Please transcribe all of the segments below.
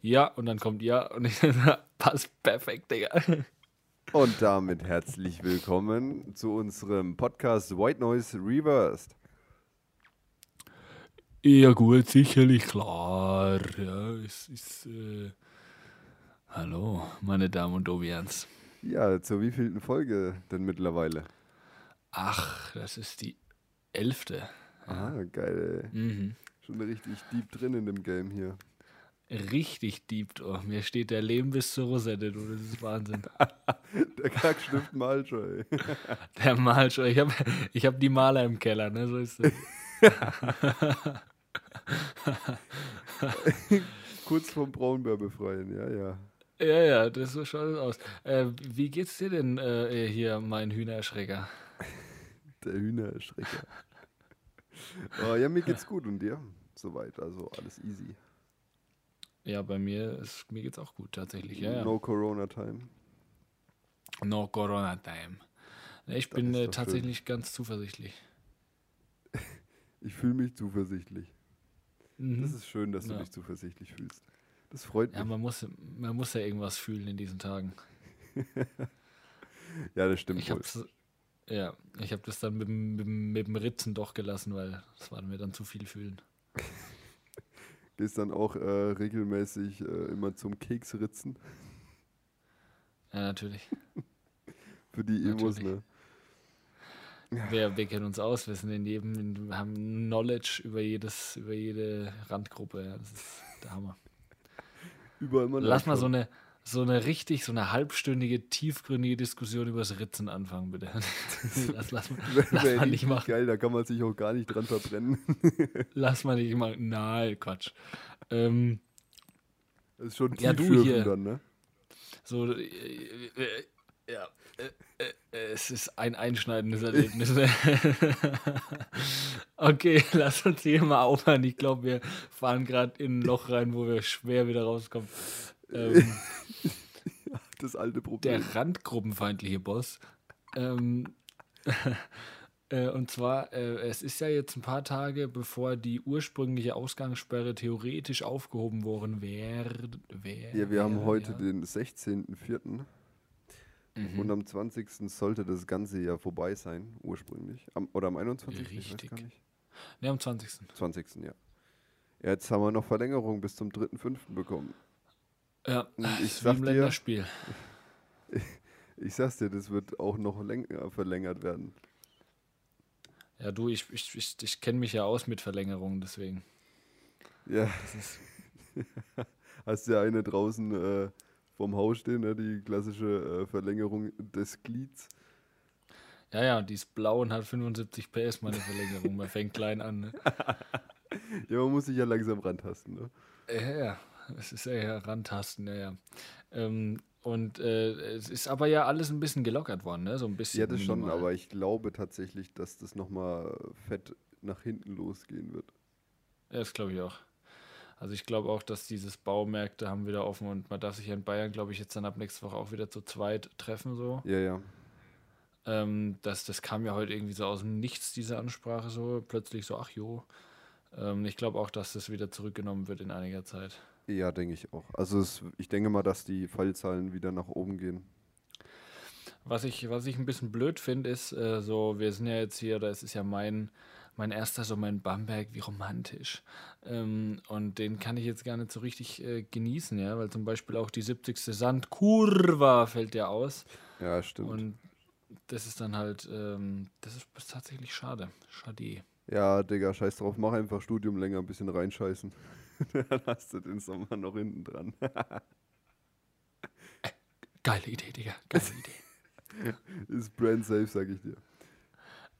Ja, und dann kommt ja und ich passt perfekt, Digga. Und damit herzlich willkommen zu unserem Podcast White Noise Reversed. Ja, gut, sicherlich klar. Ja, es ist. Äh, hallo, meine Damen und Obians. Ja, zur wievielten Folge denn mittlerweile? Ach, das ist die elfte. Ah, geil, ey. Mhm. Schon richtig deep drin in dem Game hier. Richtig deep, oh. Mir steht der Leben bis zur Rosette, du, das ist Wahnsinn. Der Kackstift malt schon, ey. Der Mal schon. Ich habe ich hab die Maler im Keller, ne? So ist es. Kurz vom Braunbär befreien, ja, ja. Ja, ja, das so schaut es aus. Äh, wie geht's dir denn äh, hier, mein Hühnerschrecker? Der Hühnerschrecker. Oh, ja, mir geht's gut und dir? Soweit, also alles easy. Ja, bei mir ist, mir geht's auch gut tatsächlich. Ja, ja. No Corona Time. No Corona Time. Ich Das bin äh, tatsächlich ganz zuversichtlich. Ich fühle mich zuversichtlich. Mhm. Das ist schön, dass du Ja. dich zuversichtlich fühlst. Das freut Ja, mich. man muss, man muss ja irgendwas fühlen in diesen Tagen. Ja, das stimmt Ich wohl. hab's, ja, ich habe das dann mit, dem- mit, mit dem Ritzen doch gelassen, weil das war mir dann zu viel fühlen. Gehst dann auch äh, regelmäßig äh, immer zum Keksritzen Ja, natürlich. für die Emos, ne? Wir, wir kennen uns aus, wir sind in jedem, wir haben Knowledge über jedes, über jede Randgruppe. Ja, das ist der Hammer. Überall mal Lass mal so eine, so eine richtig, so eine halbstündige, tiefgründige Diskussion über das Ritzen anfangen, bitte. lass, lass, lass wär mal nicht machen. Geil, da kann man sich auch gar nicht dran verbrennen. Lass mal nicht machen. Nein, Quatsch. Ähm, Das ist schon Ja, du hier. dann, ne? so, äh, äh, ja, äh, äh, äh, es ist ein einschneidendes Erlebnis. ne? okay, lass uns hier mal aufhören. Ich glaube, wir fahren gerade in ein Loch rein, wo wir schwer wieder rauskommen. Ähm, Das alte Problem. der randgruppenfeindliche Boss. Ähm, äh, und zwar, äh, es ist ja jetzt ein paar Tage, bevor die ursprüngliche Ausgangssperre theoretisch aufgehoben worden wäre. Wär, ja, wir haben heute ja. den 16.04. Mhm. Und am 20. sollte das ganze ja vorbei sein, ursprünglich. Am, oder am 21. Ich weiß Richtig. Ne, am 20. 20. ja. Ja, Jetzt haben wir noch Verlängerung bis zum 3.5. bekommen. Ja, ich sag dir- Länderspiel. Ich sag's dir, das wird auch noch länger verlängert werden. Ja, du, ich, ich, ich, ich kenne mich ja aus mit Verlängerungen, deswegen. Ja, hast ja eine draußen äh, vorm Haus stehen, ne, die klassische äh, Verlängerung des Glieds. ja, ja, die ist blau und hat 75 PS, meine Verlängerung. Man fängt klein an. Ne? Ja, man muss sich ja langsam rantasten. Ne? Ja, ja, es ist ja, ja rantasten, ja, ja. Ähm, und äh, es ist aber ja alles ein bisschen gelockert worden, ne? So ein bisschen. Ja, das schon, minimal. aber ich glaube tatsächlich, dass das nochmal fett nach hinten losgehen wird. Ja, das glaube ich auch. Also ich glaube auch, dass dieses Baumärkte haben wieder offen und man darf sich ja in Bayern, glaube ich, jetzt dann ab nächste Woche auch wieder zu zweit treffen, so. Ja, ja. Ähm, das, das kam ja heute irgendwie so aus dem Nichts, diese Ansprache so. Plötzlich so, ach jo. Ähm, ich glaube auch, dass das wieder zurückgenommen wird in einiger Zeit. Ja, denke ich auch. Also es, ich denke mal, dass die Fallzahlen wieder nach oben gehen. Was ich, was ich ein bisschen blöd finde, ist, äh, so, wir sind ja jetzt hier, das ist ja mein, mein erster, so mein Bamberg, wie romantisch. Ähm, und den kann ich jetzt gar nicht so richtig äh, genießen, ja, weil zum Beispiel auch die 70. Sandkurva fällt ja aus. Ja, stimmt. Und das ist dann halt, ähm, das ist, ist tatsächlich schade. Schade. ja, Digga, scheiß drauf, mach einfach Studium länger ein bisschen reinscheißen. Dann hast du den Sommer noch hinten dran. Geile Idee, Digga. Geile Idee. Ist brand safe, sag ich dir.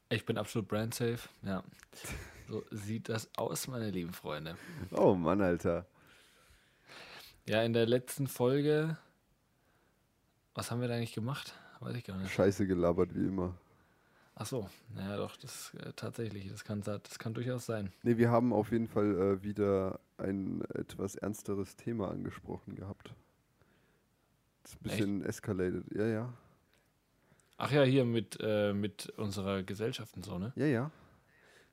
Ich bin absolut brand safe. Ja. So sieht das aus, meine lieben Freunde. Oh Mann, Alter. Ja, in der letzten Folge. Was haben wir da eigentlich gemacht? Weiß ich gar nicht. Scheiße gelabert wie immer. Ach so, naja, doch, das äh, tatsächlich, das kann, das kann durchaus sein. Ne, wir haben auf jeden Fall äh, wieder ein etwas ernsteres Thema angesprochen gehabt. Das ist ein bisschen escalated. Ja, ja. Ach ja, hier mit, äh, mit unserer Gesellschaft und so, ne? Ja, ja.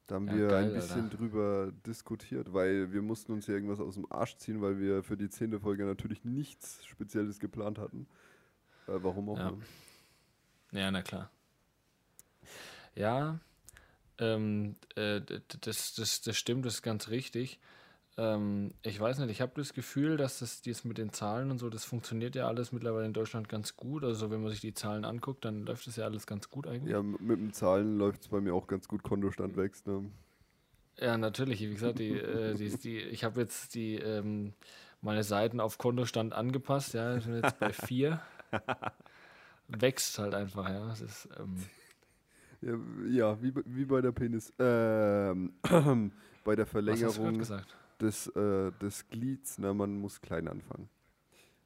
Da haben Ja, wir geil, ein bisschen Alter. drüber diskutiert, weil wir mussten uns hier irgendwas aus dem Arsch ziehen, weil wir für die zehnte Folge natürlich nichts Spezielles geplant hatten. Äh, warum auch Ja. Ja, na klar. Ja, ähm, äh, das, das, das stimmt, das ist ganz richtig. Ähm, ich weiß nicht, ich habe das Gefühl, dass das dies mit den Zahlen und so, das funktioniert ja alles mittlerweile in Deutschland ganz gut. Also wenn man sich die Zahlen anguckt, dann läuft das ja alles ganz gut eigentlich. Ja, mit den Zahlen läuft es bei mir auch ganz gut. Kontostand wächst. Ne? Ja, natürlich. Wie gesagt, die, äh, die, die, ich habe jetzt die ähm, meine Seiten auf Kontostand angepasst. Ja, ich bin jetzt bei vier. Wächst halt einfach, ja. Es ist, ähm, Ja, ja wie, bei- wie bei der Penis. Ähm, bei der Verlängerung des, äh, des Glieds, na, man muss klein anfangen.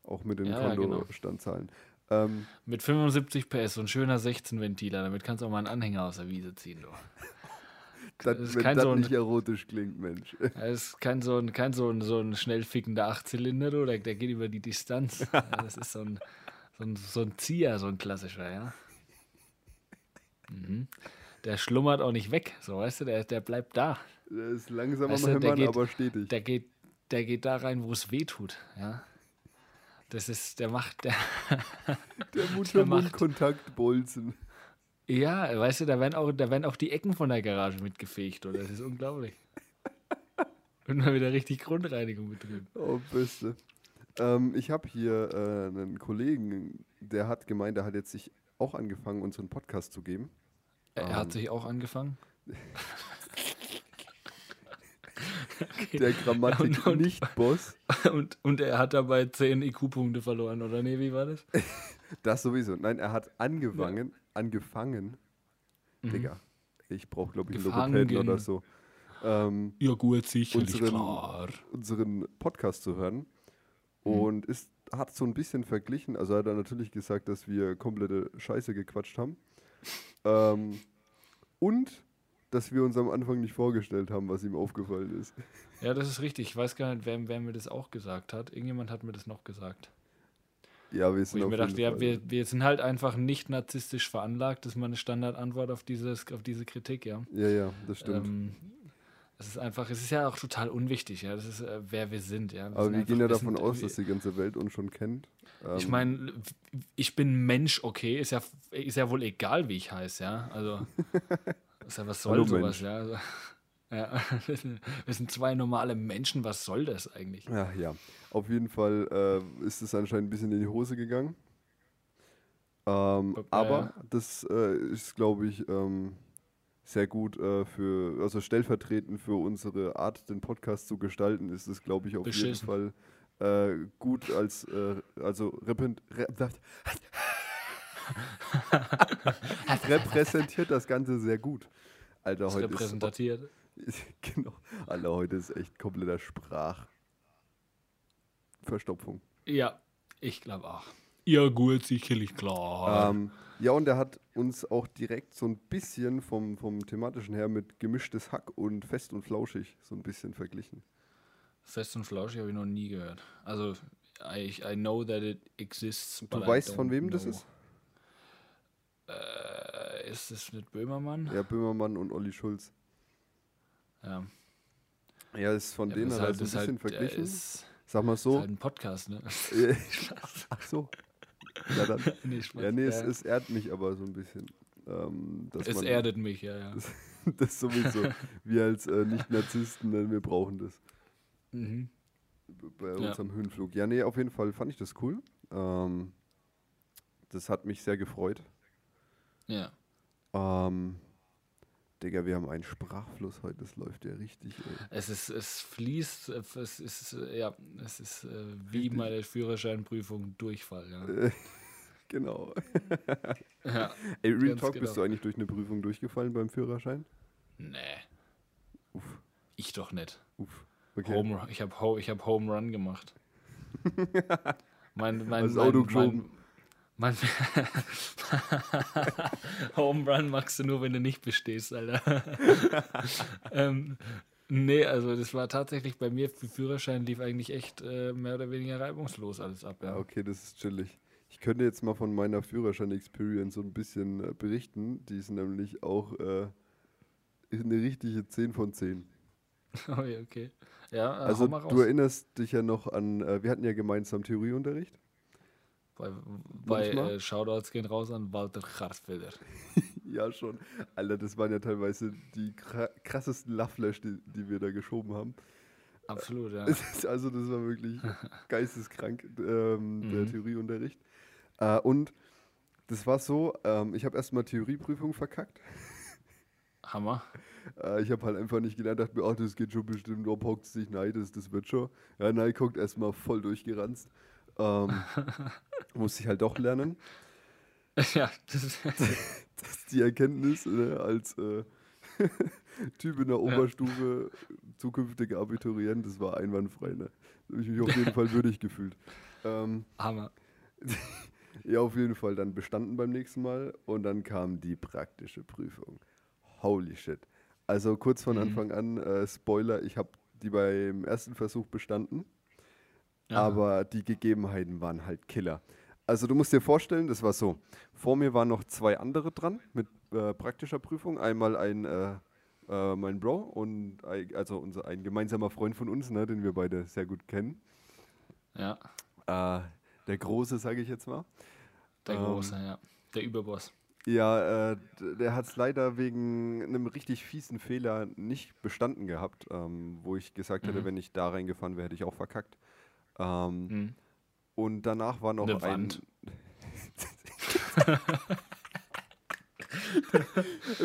Auch mit den Ja, ja, genau. Kontostandzahlen. Ähm, Mit 75 PS, so ein schöner 16-Ventiler, damit kannst du auch mal einen Anhänger aus der Wiese ziehen. Du. das, ist wenn kein das so ein- nicht erotisch klingt, Mensch. Das ist kein so ein, kein so ein, so ein schnell fickender Achtzylinder, du, der, der geht über die Distanz. Das ist so ein, so, ein, so ein Zieher, so ein klassischer, ja. Mhm. Der schlummert auch nicht weg, so weißt du, der, der bleibt da. Der ist langsam Weißt du, Hämmern, geht- aber stetig. Der geht, der geht da rein, wo es weh tut, ja. Das ist, der macht, der, Der macht- Mutter-Mund-Kontakt-Bolzen. ja, weißt du, da werden, auch, da werden auch die Ecken von der Garage mitgefegt, oder? Das ist unglaublich. Und mal wieder richtig Grundreinigung betrieben. Oh, Beste. Ähm, ich habe hier äh, einen Kollegen, der hat gemeint, der hat jetzt sich auch angefangen, unseren Podcast zu geben. Er Ähm. hat sich auch angefangen. Der Grammatik Und- und- nicht Boss. Und, und er hat dabei 10 IQ-Punkte verloren, oder nee, wie war das? Das sowieso. Nein, er hat angefangen, angefangen. Digga, ich brauche glaube ich einen. Logopäden oder so. Ähm, Ja, gut, sicherlich, Unseren- klar. unseren Podcast zu hören Mhm. und ist, hat so ein bisschen verglichen. Also hat er natürlich gesagt, dass wir komplette Scheiße gequatscht haben. Ähm, und dass wir uns am Anfang nicht vorgestellt haben, was ihm aufgefallen ist. Ja, das ist richtig. Ich weiß gar nicht, wer, wer mir das auch gesagt hat. Irgendjemand hat mir das noch gesagt. Ja, wir Wo sind ich auf mir dachte, ja, wir, wir sind halt einfach nicht narzisstisch veranlagt. Das ist meine Standardantwort auf, dieses, auf diese Kritik, ja. Ja, ja, das stimmt. Ähm, es ist einfach, es ist ja auch total unwichtig, ja. Das ist, äh, wer wir sind, ja. Aber sind wir gehen ja wir davon aus, äh, dass die ganze Welt uns schon kennt. Ich Ähm, meine, ich bin Mensch, okay, ist ja, ist ja wohl egal, wie ich heiße, ja. Also, ist ja, was soll Hallo, sowas, Mensch. ja. Also, ja. Wir sind zwei normale Menschen, was soll das eigentlich? Ja, ja. Auf jeden Fall äh, ist es anscheinend ein bisschen in die Hose gegangen. Ähm, Ja, aber ja. das äh, ist, glaube ich, ähm, sehr gut äh, für, also stellvertretend für unsere Art, den Podcast zu gestalten, ist es, glaube ich, auf jeden Beschissen. Fall äh, gut als, äh, also repräsentiert das Ganze sehr gut. Alter, Das heute ist, repräsentiert. genau, Alter, heute ist echt kompletter Sprachverstopfung. Ja, ich glaube auch. Ja, gut, sicherlich, klar. Ähm, ja, und er hat uns auch direkt so ein bisschen vom, vom thematischen her mit gemischtes Hack und fest und flauschig so ein bisschen verglichen. Fest und Flauschig habe ich noch nie gehört. Also, I, I know that it exists. Du weißt, von wem das know. ist? Äh, ist es mit Böhmermann? Ja, Böhmermann und Olli Schulz. Ja. Ja, ist von Ja, denen das ist so ein halt- bisschen das ist verglichen. Halt, ist, Sag mal ist so. halt ein Podcast, ne? Ach so. Ja, dann. nee, Spaß. Ja, nee, es, Ja. es ehrt mich aber so ein bisschen. Ähm, es man, erdet mich, ja, ja. Das sowieso. Wir als äh, Nicht-Narzissten, wir brauchen das. Mhm. bei Ja. unserem Höhenflug. Ja, nee, auf jeden Fall fand ich das cool. Ähm, das hat mich sehr gefreut. Ja. Ähm, Digga, wir haben einen Sprachfluss heute, das läuft ja richtig. Ey. Es ist, es fließt, äh, es ist, äh, ja, es ist äh, wie Richtig. meine Führerscheinprüfung Durchfall, ja. Genau. ja. Ey, Real Talk, bist genau. du eigentlich durch eine Prüfung durchgefallen beim Führerschein? Nee, Uff, ich doch nicht. uff. Okay. Home, ich habe Ho, hab Home Run gemacht. mein, mein, mein, mein, mein Home Run machst du nur, wenn du nicht bestehst, Alter. ähm, nee, also das war tatsächlich bei mir, für Führerschein lief eigentlich echt äh, mehr oder weniger reibungslos alles ab. Ja, Ja. okay, das ist chillig. Ich könnte jetzt mal von meiner Führerschein-Experience so ein bisschen äh, berichten. Die ist nämlich auch äh, eine richtige 10 von 10. Okay, okay. Ja, äh, Also hau mal raus. du erinnerst dich ja noch an, äh, wir hatten ja gemeinsam Theorieunterricht. bei bei äh, Shoutouts gehen raus an Walter Hartfelder. Ja, schon. Alter, das waren ja teilweise die kra- krassesten Love-Flash, die, die wir da geschoben haben. Absolut, ja. Also das war wirklich geisteskrank, ähm, der Mhm. Theorieunterricht. Äh, und das war so, ähm, ich habe erstmal Theorieprüfung verkackt. Hammer. Äh, ich habe halt einfach nicht gelernt, dachte mir, ach, das geht schon bestimmt, ob hockt sich, nein, das, das wird schon. Ja, nein, guckt erstmal voll durchgeranzt. Ähm, musste ich halt doch lernen. ja, das ist, Das ist die Erkenntnis ne, als äh, Typ in der Oberstufe, zukünftiger Abiturient, das war einwandfrei. Ne? Da habe ich mich auf jeden Fall würdig gefühlt. Ähm, Hammer. ja, auf jeden Fall dann bestanden beim nächsten Mal und dann kam die praktische Prüfung. Holy shit. Also kurz von Mhm. Anfang an, äh, Spoiler, ich habe die beim ersten Versuch bestanden, Ja. aber die Gegebenheiten waren halt Killer. Also du musst dir vorstellen, das war so. Vor mir waren noch zwei andere dran mit äh, praktischer Prüfung. Einmal ein äh, äh, mein Bro und ein, also unser ein gemeinsamer Freund von uns, ne, den wir beide sehr gut kennen. Ja, Äh, der Große, sage ich jetzt mal. der Ähm, Große, ja. Der Überboss. Ja, äh, der hat es leider wegen einem richtig fiesen Fehler nicht bestanden gehabt, ähm, wo ich gesagt hätte, Mhm. wenn ich da reingefahren wäre, hätte ich auch verkackt. Ähm, Mhm. Und danach war noch Eine ein. Wand.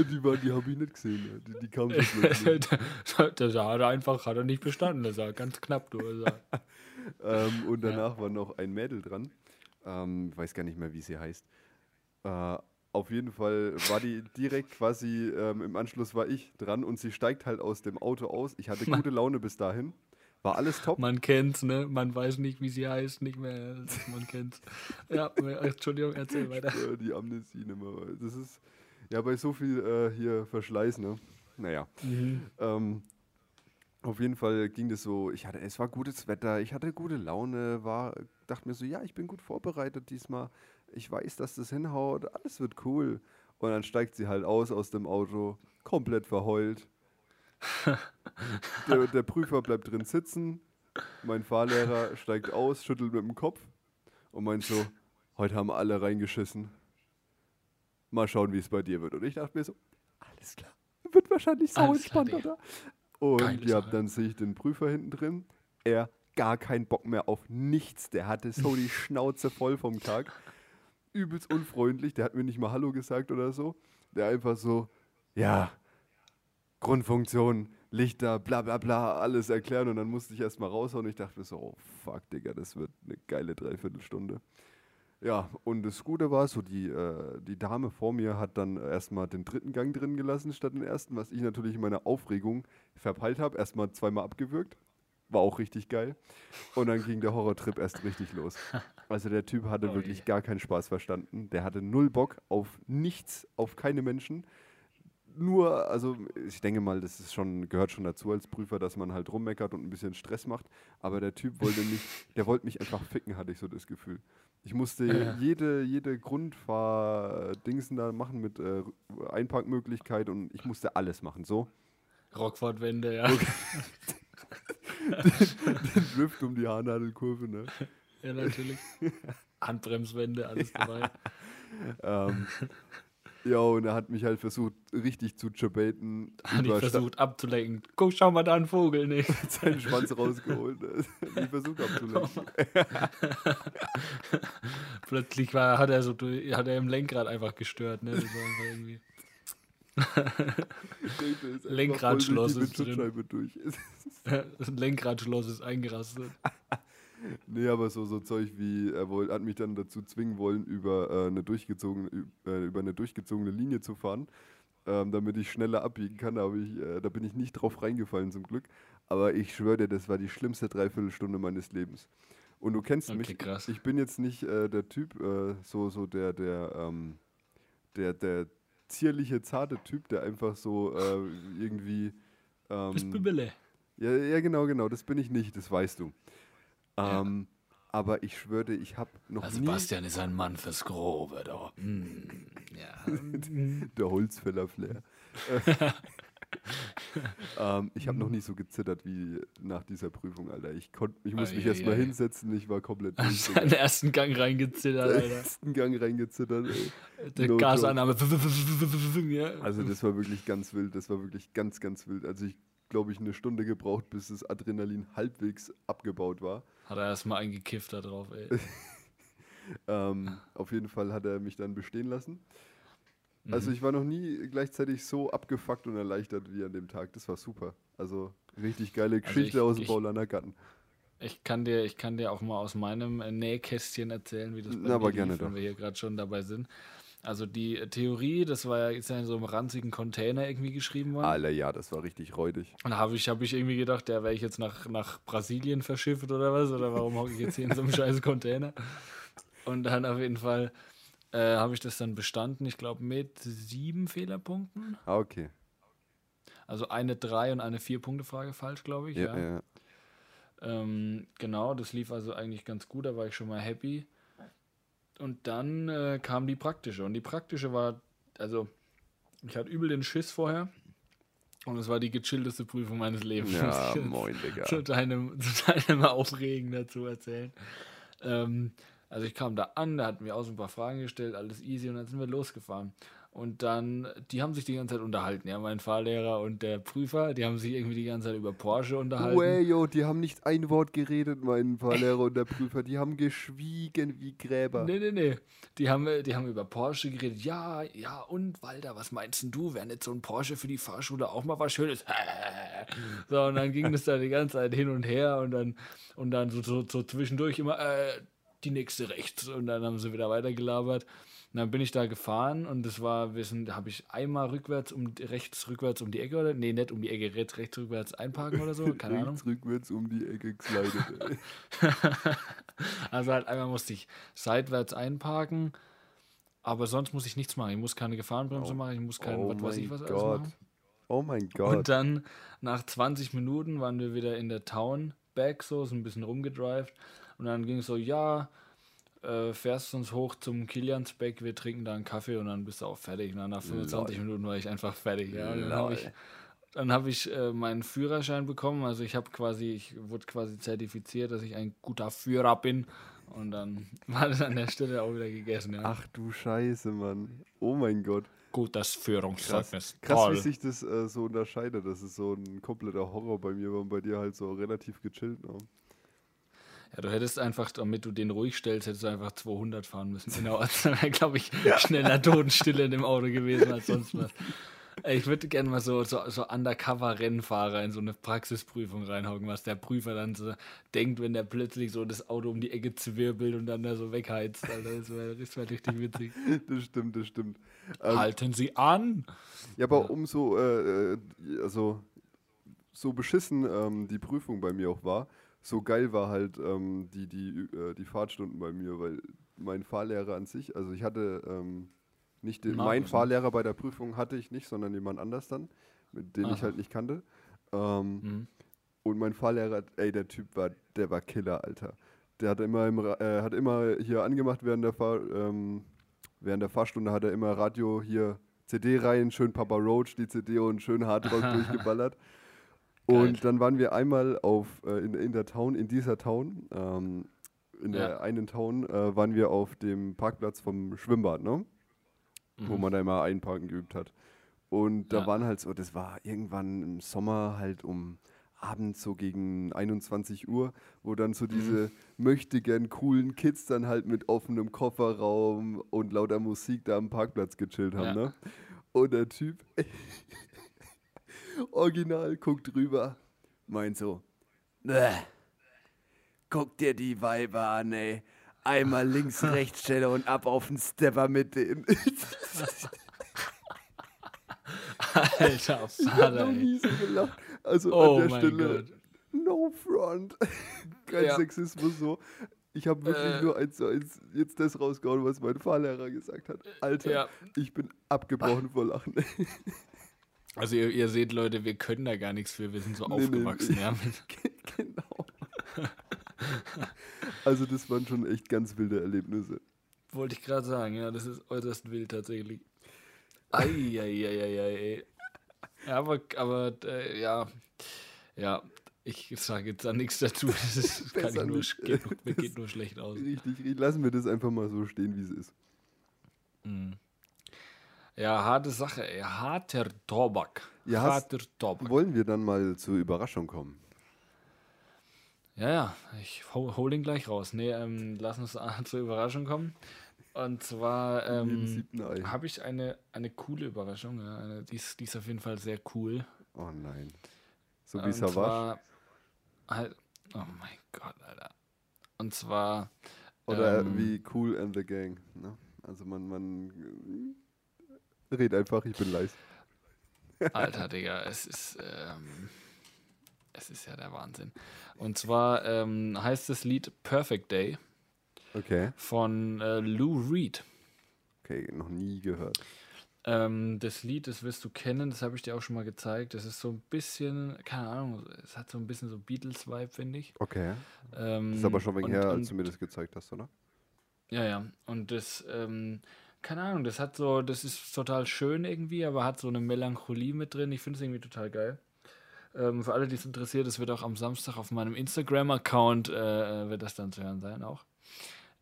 die waren, die habe ich nicht gesehen. ne? Die, die kamen so plötzlich. das hat er einfach, hat er nicht bestanden. Das war ganz knapp, du. Ähm, und danach war noch ein Mädel dran. Ähm, ich weiß gar nicht mehr, wie sie heißt. Äh, auf jeden Fall war die direkt quasi ähm, im Anschluss war ich dran und sie steigt halt aus dem Auto aus. Ich hatte gute Laune bis dahin. War alles top. Man kennt's, ne? Man weiß nicht, wie sie heißt, nicht mehr. Man kennt's. Ja, Entschuldigung, erzähl weiter. Äh, die Amnesie nicht mehr. Das ist ja bei so viel äh, hier Verschleiß, ne? Naja. Mhm. Ähm, auf jeden Fall ging das so, ich hatte, es war gutes Wetter, ich hatte gute Laune, war, dachte mir so, ja, ich bin gut vorbereitet diesmal. Ich weiß, dass das hinhaut, alles wird cool. Und dann steigt sie halt aus aus dem Auto, komplett verheult. der, der Prüfer bleibt drin sitzen, mein Fahrlehrer steigt aus, schüttelt mit dem Kopf und meint so, heute haben alle reingeschissen. Mal schauen, wie es bei dir wird. Und ich dachte mir so, alles klar, wird wahrscheinlich sau entspannt, oder? Und Geile ja, Sache. dann sehe ich den Prüfer hinten drin. Er gar keinen Bock mehr auf nichts. Der hatte so die Schnauze voll vom Tag. Übelst unfreundlich. Der hat mir nicht mal Hallo gesagt oder so. Der einfach so, ja, Grundfunktion, Lichter, bla bla bla, alles erklären. Und dann musste ich erstmal raushauen. Und ich dachte mir so, oh fuck, Digga, das wird eine geile Dreiviertelstunde. Ja, und das Gute war, so die, äh, die Dame vor mir hat dann erstmal den dritten Gang drin gelassen statt den ersten, was ich natürlich in meiner Aufregung verpeilt habe. Erstmal zweimal abgewürgt. War auch richtig geil. Und dann ging der Horrortrip erst richtig los. Also der Typ hatte Oh wirklich je. gar keinen Spaß verstanden. Der hatte null Bock auf nichts, auf keine Menschen. Nur, also ich denke mal, das ist schon, gehört schon dazu als Prüfer, dass man halt rummeckert und ein bisschen Stress macht. Aber der Typ wollte mich, der wollte mich einfach ficken, hatte ich so das Gefühl. Ich musste Ja. jede, jede Grundfahr-Dingsen da machen mit äh, Einparkmöglichkeit und ich musste alles machen. So, Rockford-Wände, ja. den Drift um die Haarnadelkurve, ne? Ja, natürlich. Handbremswände, alles dabei. Ähm, ja, und er hat mich halt versucht, richtig zu jerbaiten. Hat ich Sta- versucht abzulenken. Guck, schau mal da, ein Vogel, ne? seinen Schwanz rausgeholt. ne? Hat mich versucht abzulenken. Plötzlich war, hat er so hat er im Lenkrad einfach gestört, ne? Das war irgendwie. Lenkradschloss ist drin. Durch. Lenkradschloss ist eingerastet. Nee, aber so, so Zeug wie, er wollt, hat mich dann dazu zwingen wollen, über, äh, eine, durchgezogene, äh, über eine durchgezogene Linie zu fahren, ähm, damit ich schneller abbiegen kann. Da, ich, äh, da bin ich nicht drauf reingefallen zum Glück. Aber ich schwöre dir, das war die schlimmste Dreiviertelstunde meines Lebens. Und du kennst Okay, mich, krass. ich bin jetzt nicht äh, der Typ, äh, so, so der, der, ähm, der, der zierliche, zarte Typ, der einfach so äh, irgendwie... Das Ähm, Bübele. ja, ja, genau, genau, das bin ich nicht, das weißt du. Ja. Ähm, aber ich schwöre, ich habe noch Also nie Sebastian ist ein Mann fürs Grobe, doch. Mm, ja. der Holzfäller-Flair. ähm, ich habe noch nie so gezittert wie nach dieser Prüfung, Alter. Ich, konnt, ich musste mich erstmal hinsetzen, ich war komplett durch. Den ersten Gang reingezittert, Alter. Den ersten Gang reingezittert, ey. Der no Gasannahme. Also das war wirklich ganz wild, das war wirklich ganz, ganz wild. Also ich glaube ich, eine Stunde gebraucht, bis das Adrenalin halbwegs abgebaut war. Hat er erstmal eingekifft da drauf, ey. ähm, auf jeden Fall hat er mich dann bestehen lassen. Also mhm. ich war noch nie gleichzeitig so abgefuckt und erleichtert wie an dem Tag. Das war super. Also richtig geile also Geschichte also ich, aus dem Paulaner Gatten. Ich kann, dir, ich kann dir auch mal aus meinem äh, Nähkästchen erzählen, wie das bei Na, aber gerne lief, wenn wir hier gerade schon dabei sind. Also die Theorie, das war ja jetzt in so einem ranzigen Container irgendwie geschrieben worden. Alter, ja, das war richtig räudig. Und da habe ich, hab ich irgendwie gedacht, ja, wäre ich jetzt nach, nach Brasilien verschifft oder was? Oder warum hocke ich jetzt hier in so einem scheiß Container? Und dann auf jeden Fall äh, habe ich das dann bestanden, ich glaube mit sieben Fehlerpunkten. Ah, okay. Also eine drei und eine vier Punkte Frage falsch, glaube ich. Ja, ja. ja. Ähm, genau, das lief also eigentlich ganz gut, da war ich schon mal happy. Und dann äh, kam die praktische. Und die praktische war, also ich hatte übel den Schiss vorher. Und es war die gechillteste Prüfung meines Lebens. Ja, moin, Digga. zu, deinem, zu deinem Aufregen dazu erzählen. Ähm, also ich kam da an, da hatten wir auch so ein paar Fragen gestellt, alles easy und dann sind wir losgefahren. Und dann, die haben sich die ganze Zeit unterhalten, ja, mein Fahrlehrer und der Prüfer, die haben sich irgendwie die ganze Zeit über Porsche unterhalten. Way, yo, die haben nicht ein Wort geredet, mein Fahrlehrer und der Prüfer, die haben geschwiegen wie Gräber. Nee, nee, nee, die haben, die haben über Porsche geredet, ja, ja, und Walter, was meinst denn du, wäre nicht so ein Porsche für die Fahrschule auch mal was Schönes? so, und dann ging das da die ganze Zeit hin und her und dann, und dann so, so, so zwischendurch immer, äh, die nächste rechts und dann haben sie wieder weitergelabert. Und dann bin ich da gefahren und das war, wir sind, habe ich einmal rückwärts um rechts rückwärts um die Ecke oder nee, nicht um die Ecke, rechts, rechts rückwärts einparken oder so, keine Ahnung. Rückwärts um die Ecke geslidet. also halt einmal musste ich seitwärts einparken, aber sonst muss ich nichts machen. Ich muss keine Gefahrenbremse oh, machen, ich muss kein, oh was weiß ich was alles machen. Oh mein Gott. Und dann nach 20 Minuten waren wir wieder in der Town back, so, so ein bisschen rumgedrived. Und dann ging es so, ja, äh, fährst uns hoch zum Kiliansbeck, wir trinken da einen Kaffee und dann bist du auch fertig. Und dann nach 25 Lol. Minuten war ich einfach fertig. Ja. Dann habe ich, dann hab ich äh, meinen Führerschein bekommen. Also ich habe quasi, ich wurde quasi zertifiziert, dass ich ein guter Führer bin. Und dann war das an der Stelle auch wieder gegessen. Ja. Ach du Scheiße, Mann. Oh mein Gott. Gutes Führungszeugnis. Krass, Krass wie sich das äh, so unterscheidet. Das ist so ein kompletter Horror bei mir, weil bei dir halt so relativ gechillt. Ne? Ja, du hättest einfach, damit du den ruhig stellst, hättest du einfach 200 fahren müssen. Genau, also wäre, glaube ich, ja. schneller Totenstille in dem Auto gewesen als sonst was. Ich würde gerne mal so, so, so Undercover-Rennfahrer in so eine Praxisprüfung reinhocken, was der Prüfer dann so denkt, wenn der plötzlich so das Auto um die Ecke zwirbelt und dann da so wegheizt. Alter, das wäre wär richtig witzig. Das stimmt, das stimmt. Ähm, Halten Sie an! Ja, aber umso, äh, äh, also, so beschissen ähm, die Prüfung bei mir auch war, so geil war halt ähm, die, die, äh, die Fahrtstunden bei mir, weil mein Fahrlehrer an sich, also ich hatte ähm, nicht den, mein Fahrlehrer bei der Prüfung hatte ich nicht, sondern jemand anders dann, mit dem ich halt nicht kannte. Ähm, mhm. Und mein Fahrlehrer, ey, der Typ war, der war Killer, Alter. Der hat immer, im, äh, hat immer hier angemacht während der, Fahr, ähm, während der Fahrstunde, hat er immer Radio hier CD rein, schön Papa Roach, die CD und schön Hardrock durchgeballert. Und dann waren wir einmal auf, äh, in, in der Town, in dieser Town, ähm, in ja. der einen Town, äh, waren wir auf dem Parkplatz vom Schwimmbad, ne? Mhm. Wo man da immer einparken geübt hat. Und da ja. waren halt so, das war irgendwann im Sommer halt um abends so gegen 21 Uhr, wo dann so diese mhm. möchte gern coolen Kids dann halt mit offenem Kofferraum und lauter Musik da am Parkplatz gechillt haben, ja. ne? Und der Typ, Original guckt drüber, meint so, Bäh. guck dir die Weiber an, ey. Einmal links, rechts Stelle und ab auf den Stepper mit dem. Alter, Vater, ich hab noch gelacht. Also oh an der Stelle, Gott. no front. Kein ja. Sexismus so. Ich habe wirklich äh, nur eins zu eins jetzt das rausgehauen, was mein Fahrlehrer gesagt hat. Alter, ja. ich bin abgebrochen vor Lachen. Also ihr, ihr, seht, Leute, wir können da gar nichts für, wir sind so nee, aufgewachsen. Nee. Ja. genau. also das waren schon echt ganz wilde Erlebnisse. Wollte ich gerade sagen, ja, das ist äußerst wild tatsächlich. Eieieiei. Ja, aber, aber äh, ja, ja, ich sage jetzt da nichts dazu. Das ist, kann ich nur, nicht. geht, nur- geht nur schlecht aus. Richtig, richtig. Lassen wir das einfach mal so stehen, wie es ist. Ja, harte Sache, ey. Harter Tobak. Ja, Harter Tobak. Wollen wir dann mal zur Überraschung kommen? Ja, ja, ich hol, ihn gleich raus. Nee, ähm, lass uns zur Überraschung kommen. Und zwar ähm, habe ich eine, eine coole Überraschung. Ja, eine, die, ist, die ist auf jeden Fall sehr cool. Oh nein. So wie Und Savage? zwar halt, oh mein Gott, Alter. Und zwar, Oder ähm, wie Cool and the Gang. Ne? Also man, man red einfach, ich bin leise. Alter, Digga, es ist, ähm, es ist ja der Wahnsinn. Und zwar ähm, heißt das Lied Perfect Day Okay. von äh, Lou Reed. Okay, noch nie gehört. Ähm, das Lied, das wirst du kennen, das habe ich dir auch schon mal gezeigt. Das ist so ein bisschen, keine Ahnung, es hat so ein bisschen so Beatles-Vibe, finde ich. Okay. Ähm, Das ist aber schon wegen und- her, und- als du mir das gezeigt hast, oder? Ja, ja. Und das, ähm, keine Ahnung, das hat so, das ist total schön irgendwie, aber hat so eine Melancholie mit drin. Ich finde es irgendwie total geil. Ähm, für alle, die es interessiert, es wird auch am Samstag auf meinem Instagram-Account, äh, wird das dann zu hören sein auch.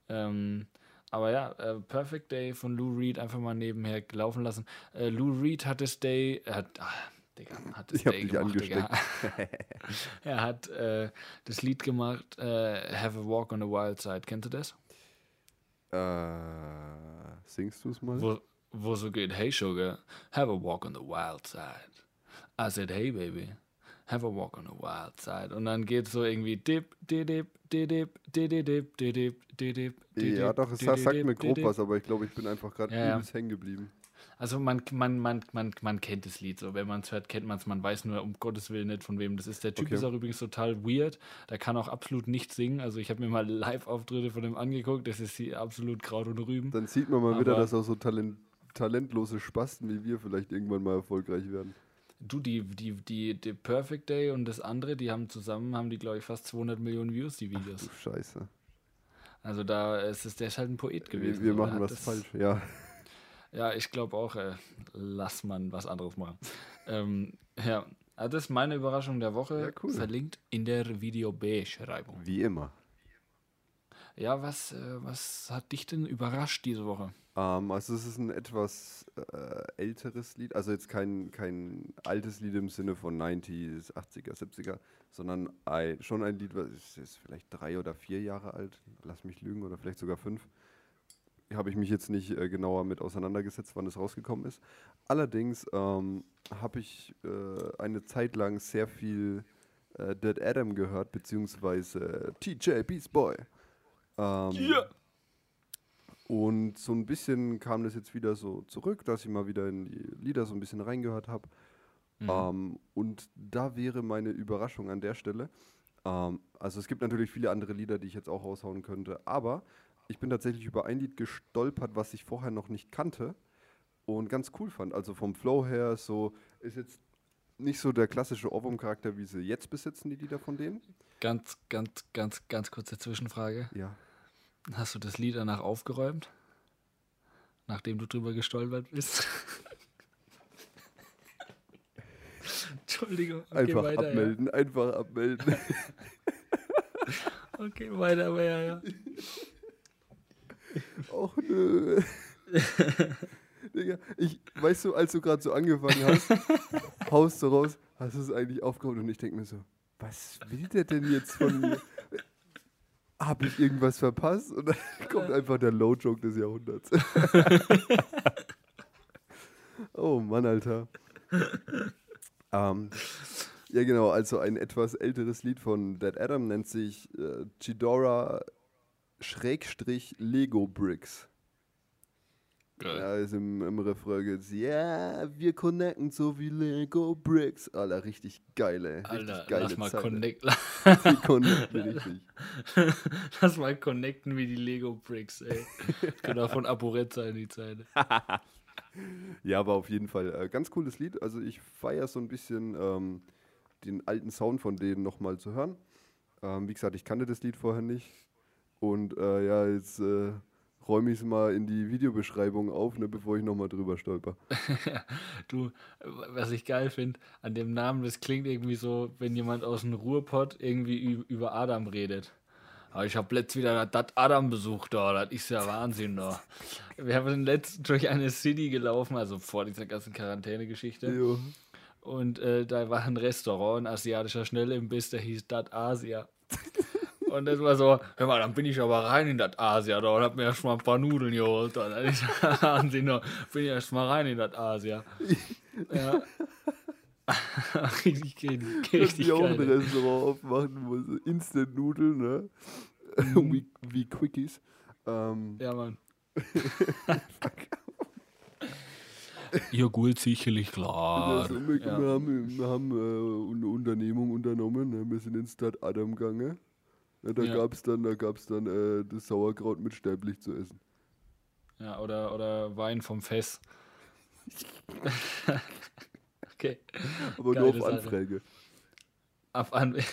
Ähm, aber ja, äh, Perfect Day von Lou Reed einfach mal nebenher laufen lassen. Äh, Lou Reed hat das Day, hat, ah, Digga, hat das Ich Day gemacht, Digga. er hat äh, das Lied gemacht, äh, Have a Walk on the Wild Side. Kennt ihr das? Äh, Singst du es mal? Wo, wo so geht, hey Sugar, have a walk on the wild side. I said, hey baby, have a walk on the wild side. Und dann geht so irgendwie dip, didip, didip, didip, didip, didip, didip. Ja, doch, es sagt mir grob was, aber ich glaube, ich bin einfach gerade übelst hängen geblieben. Also man, man, man, man, man kennt das Lied so. Wenn man es hört, kennt man es. Man weiß nur um Gottes Willen nicht, von wem das ist. Der Typ Okay. ist auch übrigens total weird. Der kann auch absolut nicht singen. Also ich habe mir mal Live-Auftritte von dem angeguckt. Das ist hier absolut Kraut und Rüben. Dann sieht man mal wieder, Aber- dass auch so talent talentlose Spasten wie wir vielleicht irgendwann mal erfolgreich werden. Du, die, die, die, die Perfect Day und das andere, die haben zusammen, haben die, glaube ich, fast 200 Millionen Views, die Videos. Du Scheiße. Also da ist es, der ist halt ein Poet gewesen. Wir, wir machen was das, falsch. Ja. Ja, ich glaube auch, äh, lass man was anderes machen. ähm, ja, das ist meine Überraschung der Woche. Ja, cool. Verlinkt in der Videobeschreibung. Wie immer. Ja, was, äh, was hat dich denn überrascht diese Woche? Ähm, also es ist ein etwas äh, älteres Lied, also jetzt kein, kein altes Lied im Sinne von 90s, 80er, 70er, sondern ein, schon ein Lied, was ist, ist vielleicht drei oder vier Jahre alt, lass mich lügen, oder vielleicht sogar fünf. Habe ich mich jetzt nicht äh, genauer mit auseinandergesetzt, wann es rausgekommen ist. Allerdings ähm, habe ich äh, eine Zeit lang sehr viel äh, Dead Adam gehört, beziehungsweise TJ Beast Boy. Ähm, und so ein bisschen kam das jetzt wieder so zurück, dass ich mal wieder in die Lieder so ein bisschen reingehört habe. Mhm. Ähm, und da wäre meine Überraschung an der Stelle. Ähm, also es gibt natürlich viele andere Lieder, die ich jetzt auch raushauen könnte, aber ich bin tatsächlich über ein Lied gestolpert, was ich vorher noch nicht kannte und ganz cool fand. Also vom Flow her so ist jetzt nicht so der klassische Ohrwurm-Charakter, wie sie jetzt besitzen, die Lieder von denen. Ganz, ganz, ganz, ganz kurze Zwischenfrage. Ja. Hast du das Lied danach aufgeräumt? Nachdem du drüber gestolpert bist? Entschuldigung. Okay, Einfach weiter, abmelden, einfach abmelden. Ja. Okay, weiter, aber ja, ja. Och nö. Digga, ich, weißt du, als du gerade so angefangen hast, haust du raus, hast du es eigentlich aufgeholt und ich denke mir so, was will der denn jetzt von mir? Hab ich irgendwas verpasst? Und dann kommt einfach der Low-Joke des Jahrhunderts. oh Mann, Alter. Ähm, ja, genau, also ein etwas älteres Lied von Dead Adam nennt sich äh, Chidora Schrägstrich Lego Bricks. Geil. Ja, ist im, im Refrain geht's, ja, wir connecten so wie Lego Bricks. Alter, richtig geile, richtig Alter, geile lass mal, Zeile. connect, connecten richtig. lass mal connecten wie die Lego Bricks, ey. Kann auch von Aporet sein, die Zeile. Ja, aber auf jeden Fall äh, ganz cooles Lied. Also ich feiere so ein bisschen ähm, den alten Sound von denen nochmal zu hören. Ähm, wie gesagt, ich kannte das Lied vorher nicht. Und äh, ja, jetzt äh, räume ich es mal in die Videobeschreibung auf, ne, bevor ich nochmal drüber stolper. du, was ich geil finde an dem Namen, das klingt irgendwie so, wenn jemand aus dem Ruhrpott irgendwie über Adam redet. Aber ich habe letztens wieder das Adam besucht, da. Das ist ja Wahnsinn, da. Wir haben letztens durch eine City gelaufen, also vor dieser ganzen Quarantäne-Geschichte. Und äh, da war ein Restaurant, ein asiatischer Schnellimbiss, der hieß Dat Asia. Und das war so, hör mal, dann bin ich aber rein in das Asia da und hab mir erst mal ein paar Nudeln geholt. Dann ich, bin ich erst mal rein in das Asia. Ja. richtig, richtig, richtig auch geil. ein Restaurant aufmachen, wo so Instant-Nudeln, ne? wie, wie Quickies. Ähm, Ja, Mann. Ihr Guld sicherlich klar. also, wir, ja. haben, wir haben äh, eine Unternehmung unternommen, ne? wir sind in Stadt Adam gegangen. Ja, da Ja. gab's dann, da gab's dann äh, das Sauerkraut mit Stäblich zu essen. ja, oder, oder Wein vom Fess. okay. Aber Geile nur auf. Anfrage. Ab an.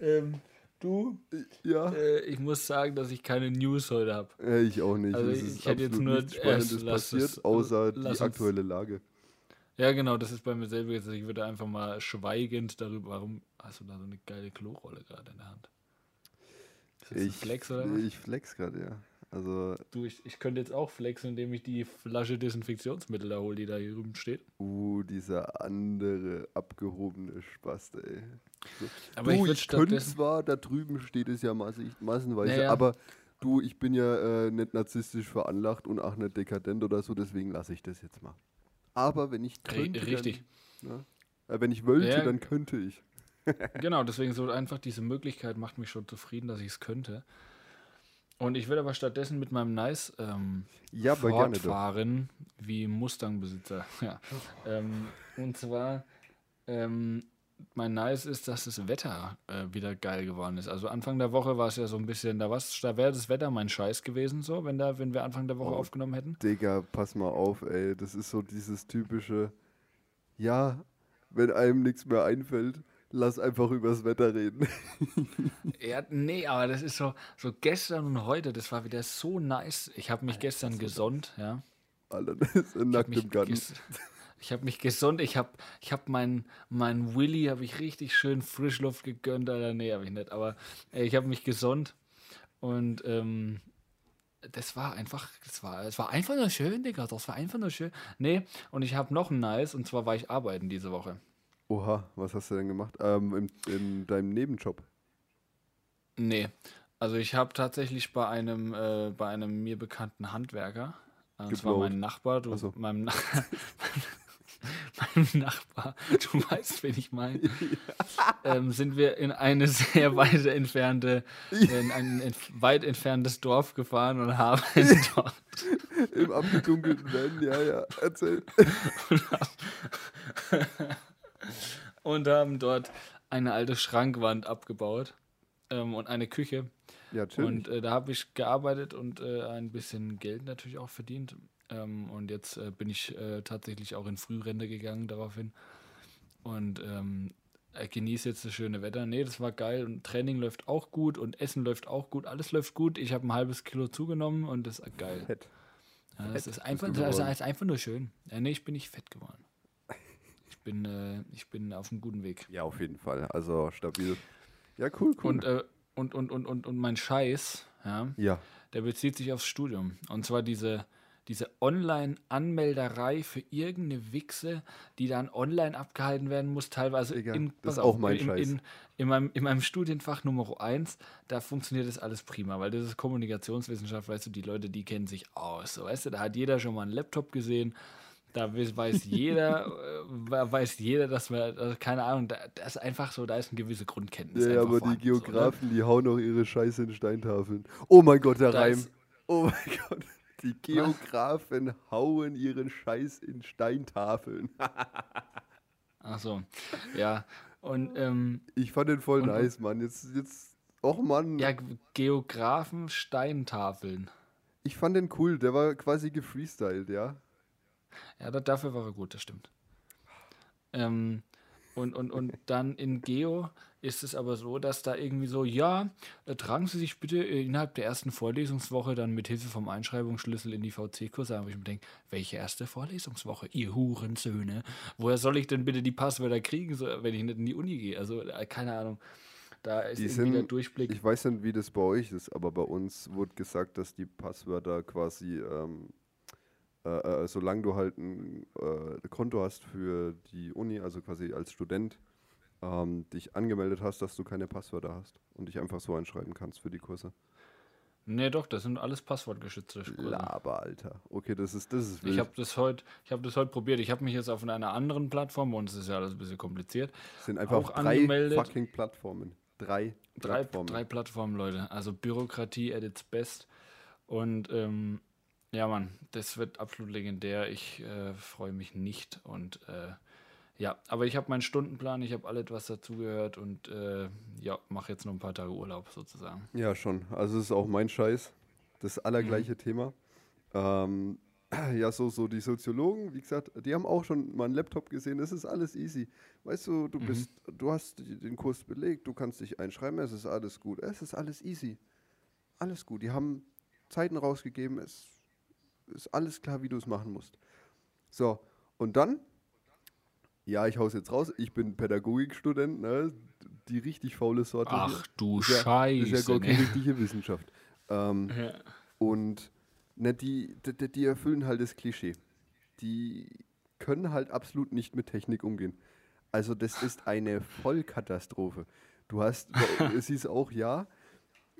ähm, du, Ja, äh, ich muss sagen, dass ich keine News heute habe. äh, ich auch nicht. Also es ich ist hätte jetzt nur erst- passiert, es- außer die aktuelle Lage. Ja, genau, das ist bei mir selber jetzt. Ich würde einfach mal schweigend darüber. Warum hast du da so eine geile Klorolle gerade in der Hand? Ist das ein Ich, Flex oder was? ich flex gerade, ja. Also, Du, ich, ich könnte jetzt auch flexen, indem ich die Flasche Desinfektionsmittel da hole, die da hier drüben steht. uh, dieser andere abgehobene Spast, ey. Aber ich du, würde ich könnte zwar, da drüben steht es ja massenweise, Naja. aber du, ich bin ja äh, nicht narzisstisch veranlagt und auch nicht dekadent oder so, deswegen lasse ich das jetzt mal. Aber wenn ich könnte, richtig. Dann, ja, äh, wenn ich wollte, Ja. dann könnte ich. Genau, deswegen so einfach diese Möglichkeit macht mich schon zufrieden, dass ich es könnte. Und ich würde aber stattdessen mit meinem Nice ähm, Ja, fortfahren wie Mustang-Besitzer. Ja. ähm, und zwar, ähm, mein Nice ist, dass das Wetter äh, wieder geil geworden ist. Also Anfang der Woche war es ja so ein bisschen, da, da wäre das Wetter mein Scheiß gewesen, so, wenn, da, wenn wir Anfang der Woche Oh. aufgenommen hätten. Digga, pass mal auf, ey. Das ist so dieses typische, ja, wenn einem nichts mehr einfällt, lass einfach übers Wetter reden. Ja, nee, aber das ist so, so gestern und heute, das war wieder so nice. Ich habe mich gestern gesonnt, ja. Alter, das ist nackt im Garten. Ich hab mich gesund, ich habe ich hab meinen mein Willy, habe ich richtig schön Frischluft gegönnt, Alter. Nee, habe ich nicht, aber äh, ich habe mich gesund und ähm, das war einfach, das war, es war einfach nur schön, Digga, das war einfach nur schön. Nee, und ich habe noch ein Nice, und zwar war ich arbeiten diese Woche. Oha, was hast du denn gemacht? Ähm, im, in deinem Nebenjob. Nee, also ich habe tatsächlich bei einem, äh, bei einem mir bekannten Handwerker, äh, und zwar Geblowt. mein Nachbar, du, so. meinem, Na meinem Nachbar, du weißt, wen ich meine, ähm, sind wir in eine sehr weit entfernte, in ein entf weit entferntes Dorf gefahren und haben dort Im abgedunkelten Van, ja, ja, erzähl. und haben dort eine alte Schrankwand abgebaut ähm, und eine Küche. Ja, chill. Und äh, da habe ich gearbeitet und äh, ein bisschen Geld natürlich auch verdient. Ähm, und jetzt äh, bin ich äh, tatsächlich auch in Frührente gegangen daraufhin. Und ähm, äh, genieße jetzt das schöne Wetter. Nee, das war geil. Und Training läuft auch gut und Essen läuft auch gut. Alles läuft gut. Ich habe ein halbes Kilo zugenommen und das ist geil. Fett. Ja, das Fett ist einfach, das geworden. ist einfach nur schön. Ja, nee, ich bin nicht fett geworden. Ich bin, äh, ich bin auf einem guten Weg. Ja, auf jeden Fall. Also stabil. Ja, cool, cool. Und, äh, und, und, und, und, und mein Scheiß, ja, ja, der bezieht sich aufs Studium. Und zwar diese, diese Online-Anmelderei für irgendeine Wichse, die dann online abgehalten werden muss, teilweise Digga, in, das ist auch mein in, Scheiß. in, in, meinem, in meinem Studienfach Nummer 1, da funktioniert das alles prima, weil das ist Kommunikationswissenschaft, weißt du, die Leute, die kennen sich aus. So, weißt du, da hat jeder schon mal einen Laptop gesehen. Da weiß jeder, äh, weiß jeder, dass man, also keine Ahnung, da, das ist einfach so, da ist eine gewisse Grundkenntnis. ja, aber die so, ne? Geografen, die hauen auch ihre Scheiße in Steintafeln. Oh mein Gott, der Da Reim. ist- Oh mein Gott. Die Geografen hauen ihren Scheiß in Steintafeln. Ach so, ja. Und ähm, Ich fand den voll Und- nice, Mann. Jetzt, jetzt, och Mann. ja, Geografen, Steintafeln. Ich fand den cool. Der war quasi gefreestylt, ja. Ja, da, dafür war er gut, das stimmt. Ähm, und, und, und dann in Geo ist es aber so, dass da irgendwie so, ja, äh, tragen Sie sich bitte innerhalb der ersten Vorlesungswoche dann mit Hilfe vom Einschreibungsschlüssel in die VC-Kurse ein, wo ich mir denke, welche erste Vorlesungswoche? Ihr Hurensöhne. Woher soll ich denn bitte die Passwörter kriegen, wenn ich nicht in die Uni gehe? Also, äh, keine Ahnung. Da ist Die irgendwie sind, der Durchblick. ich weiß nicht, wie das bei euch ist, aber bei uns wurde gesagt, dass die Passwörter quasi, ähm, äh, äh, solange du halt ein äh, Konto hast für die Uni, also quasi als Student, ähm, dich angemeldet hast, dass du keine Passwörter hast und dich einfach so einschreiben kannst für die Kurse. nee, doch, das sind alles passwortgeschützte Kurse. Laber, Alter. Okay, das ist, das ist Ich wild. habe das heute, ich habe das heute probiert. Ich habe mich jetzt auf einer anderen Plattform, und es ist ja alles ein bisschen kompliziert, Es sind einfach auch drei angemeldet. fucking Plattformen. Drei, drei, Plattformen. drei Plattformen, Leute. Also Bürokratie at its best. Und ähm, ja, Mann, das wird absolut legendär. Ich äh, freue mich nicht. Und äh, ja, aber ich habe meinen Stundenplan, ich habe alles, was dazugehört und äh, ja, mache jetzt noch ein paar Tage Urlaub sozusagen. Ja, schon. Also es ist auch mein Scheiß. Das allergleiche Mhm. Thema. Ähm, ja, so, so die Soziologen, wie gesagt, die haben auch schon mal einen Laptop gesehen. Es ist alles easy. Weißt du, du Mhm. bist, du hast den Kurs belegt, du kannst dich einschreiben, es ist alles gut. Es ist alles easy. Alles gut. Die haben Zeiten rausgegeben, es ist alles klar, wie du es machen musst. So, und dann, ja, ich hau's jetzt raus, ich bin Pädagogikstudent, ne? Die richtig faule Sorte. Ach du Ist ja- Scheiße. ist ja gar keine ne? richtige Wissenschaft. Ähm, Ja. und ne, die, die, die erfüllen halt das Klischee. Die können halt absolut nicht mit Technik umgehen. Also das ist eine Vollkatastrophe. Du hast, es hieß auch, ja,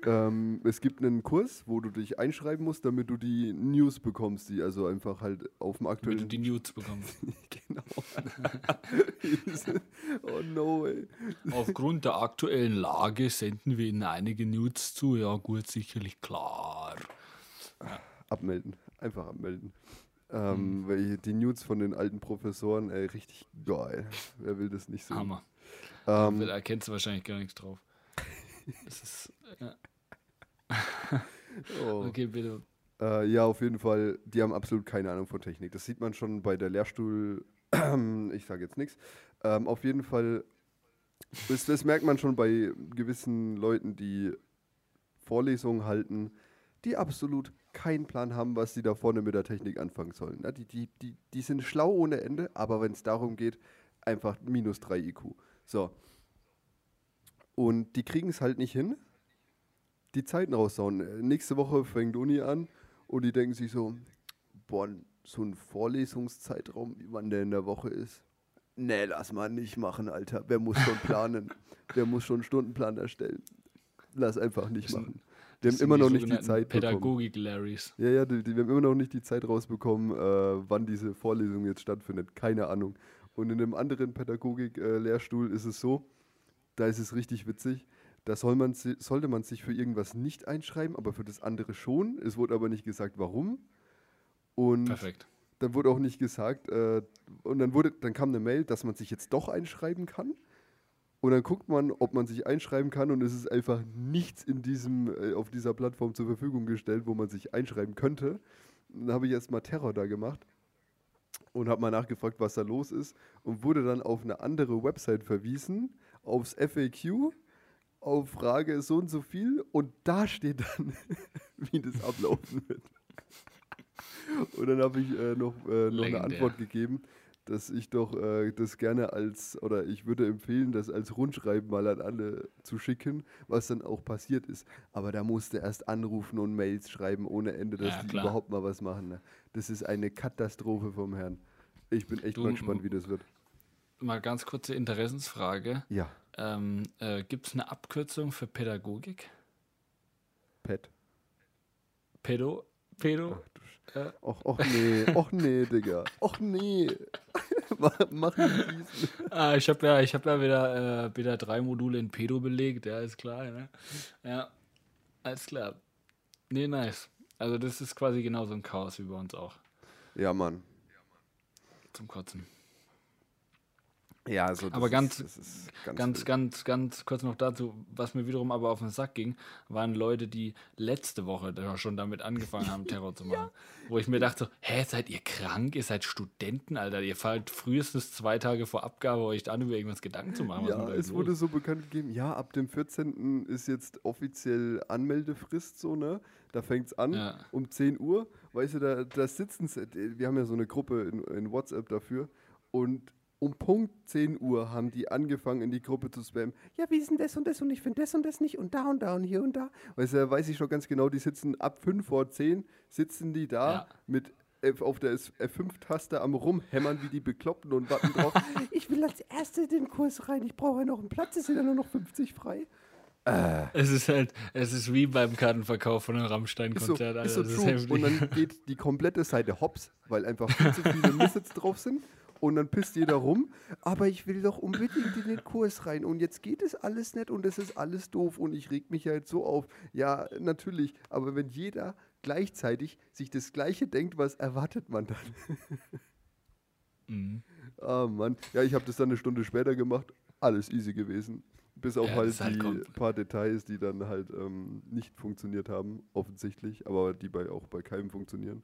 ähm, es gibt einen Kurs, wo du dich einschreiben musst, damit du die News bekommst, die also einfach halt auf dem Damit du aktuellen... die News bekommst. genau. oh no, ey. Aufgrund der aktuellen Lage senden wir Ihnen einige News zu. Ja, gut, sicherlich klar. Abmelden. Einfach abmelden. Ähm, weil die News von den alten Professoren, ey, richtig geil. Wer will das nicht sehen? Hammer. Ähm, Da erkennst du wahrscheinlich gar nichts drauf. Das ist. Ja. oh. Okay, bitte. äh, ja, auf jeden Fall, die haben absolut keine Ahnung von Technik. Das sieht man schon bei der Lehrstuhl, ich sage jetzt nichts. Ähm, auf jeden Fall, das, das merkt man schon bei gewissen Leuten, die Vorlesungen halten, die absolut keinen Plan haben, was sie da vorne mit der Technik anfangen sollen. Ja, die, die, die, die sind schlau ohne Ende, aber wenn es darum geht, einfach minus 3 IQ. So. Und die kriegen es halt nicht hin, die Zeiten raussauen. Äh, Nächste Woche fängt Uni an und die denken sich so, boah, so ein Vorlesungszeitraum, wie wann der in der Woche ist. Nee, lass mal nicht machen, Alter. Wer muss schon planen? Wer muss schon einen Stundenplan erstellen? Lass einfach nicht machen. Wir haben immer noch nicht die Zeit bekommen. Pädagogik-Larrys. Ja, ja, die, die, wir haben immer noch nicht die Zeit rausbekommen, äh, wann diese Vorlesung jetzt stattfindet. Keine Ahnung. Und in einem anderen Pädagogik-Lehrstuhl ist es so, da ist es richtig witzig, da soll man, sollte man sich für irgendwas nicht einschreiben, aber für das andere schon. Es wurde aber nicht gesagt, warum. Und Perfekt. dann wurde auch nicht gesagt, äh, und dann, wurde, dann kam eine Mail, dass man sich jetzt doch einschreiben kann. Und dann guckt man, ob man sich einschreiben kann und es ist einfach nichts in diesem, äh, auf dieser Plattform zur Verfügung gestellt, wo man sich einschreiben könnte. Dann habe ich erstmal Terror da gemacht und habe mal nachgefragt, was da los ist und wurde dann auf eine andere Website verwiesen, aufs FAQ, auf Frage so und so viel und da steht dann, wie das ablaufen wird. Und dann habe ich äh, noch, äh, noch eine. Antwort gegeben, dass ich doch äh, das gerne als, oder ich würde empfehlen, das als Rundschreiben mal an alle zu schicken, was dann auch passiert ist. Aber da musste erst anrufen und Mails schreiben ohne Ende, dass Ja, die klar. überhaupt mal was machen. Ne? Das ist eine Katastrophe vom Herrn. Ich bin echt Du, mal gespannt, wie das wird. Mal ganz kurze Interessensfrage. Ja, Ähm, äh, Gibt es eine Abkürzung für Pädagogik? Pet. Pedo? Pedo? Ach, Äh, Och, och nee, och nee, Digga. Och nee. Mach- Mach nicht diesen. ah, ich habe ja, ich hab ja wieder, äh, wieder drei Module in Pedo belegt, ja, ist klar. Ne? Ja, alles klar. Nee, nice. Also das ist quasi genauso ein Chaos wie bei uns auch. Ja, Mann. Zum Kotzen. Ja, also Aber ganz- ist, Ganz, wild. ganz, ganz kurz noch dazu, was mir wiederum aber auf den Sack ging, waren Leute, die letzte Woche schon damit angefangen haben, Terror zu machen. Wo ich mir dachte, so, hä, seid ihr krank? Ihr seid Studenten, Alter. Ihr fallt frühestens zwei Tage vor Abgabe euch an, über irgendwas Gedanken zu machen. Ja, es wurde so bekannt gegeben, ja, ab dem 14. ist jetzt offiziell Anmeldefrist so, ne? Da fängt es an Ja. um 10 Uhr. Weißt du, da, da sitzen sie, wir haben ja so eine Gruppe in, in WhatsApp dafür und um Punkt 10 Uhr haben die angefangen, in die Gruppe zu spammen. Ja, wie ist denn das und das und ich finde das und das nicht und da und da und hier und da. Weißt du, da weiß ich schon ganz genau, die sitzen ab 5 vor 10, sitzen die da Ja. mit F auf der F5-Taste am Rumhämmern wie die Bekloppten und warten drauf. ich will als Erste in den Kurs rein, ich brauche ja noch einen Platz, es sind ja nur noch 50 frei. Es ist halt, es ist wie beim Kartenverkauf von einem so, Rammstein-Konzert, so true. heftig. Und dann geht die komplette Seite hops, weil einfach viel zu viele Missets drauf sind. Und dann pisst jeder rum. Aber ich will doch unbedingt in den Kurs rein. Und jetzt geht es alles nicht und es ist alles doof. Und ich reg mich jetzt so auf. Ja, natürlich. Aber wenn jeder gleichzeitig sich das Gleiche denkt, was erwartet man dann? Mhm. Ah, Mann. Ja, ich habe das dann eine Stunde später gemacht. Alles easy gewesen. Bis auf Ja, halt halt die kom- paar Details, die dann halt ähm, nicht funktioniert haben, offensichtlich, aber die bei, auch bei keinem funktionieren.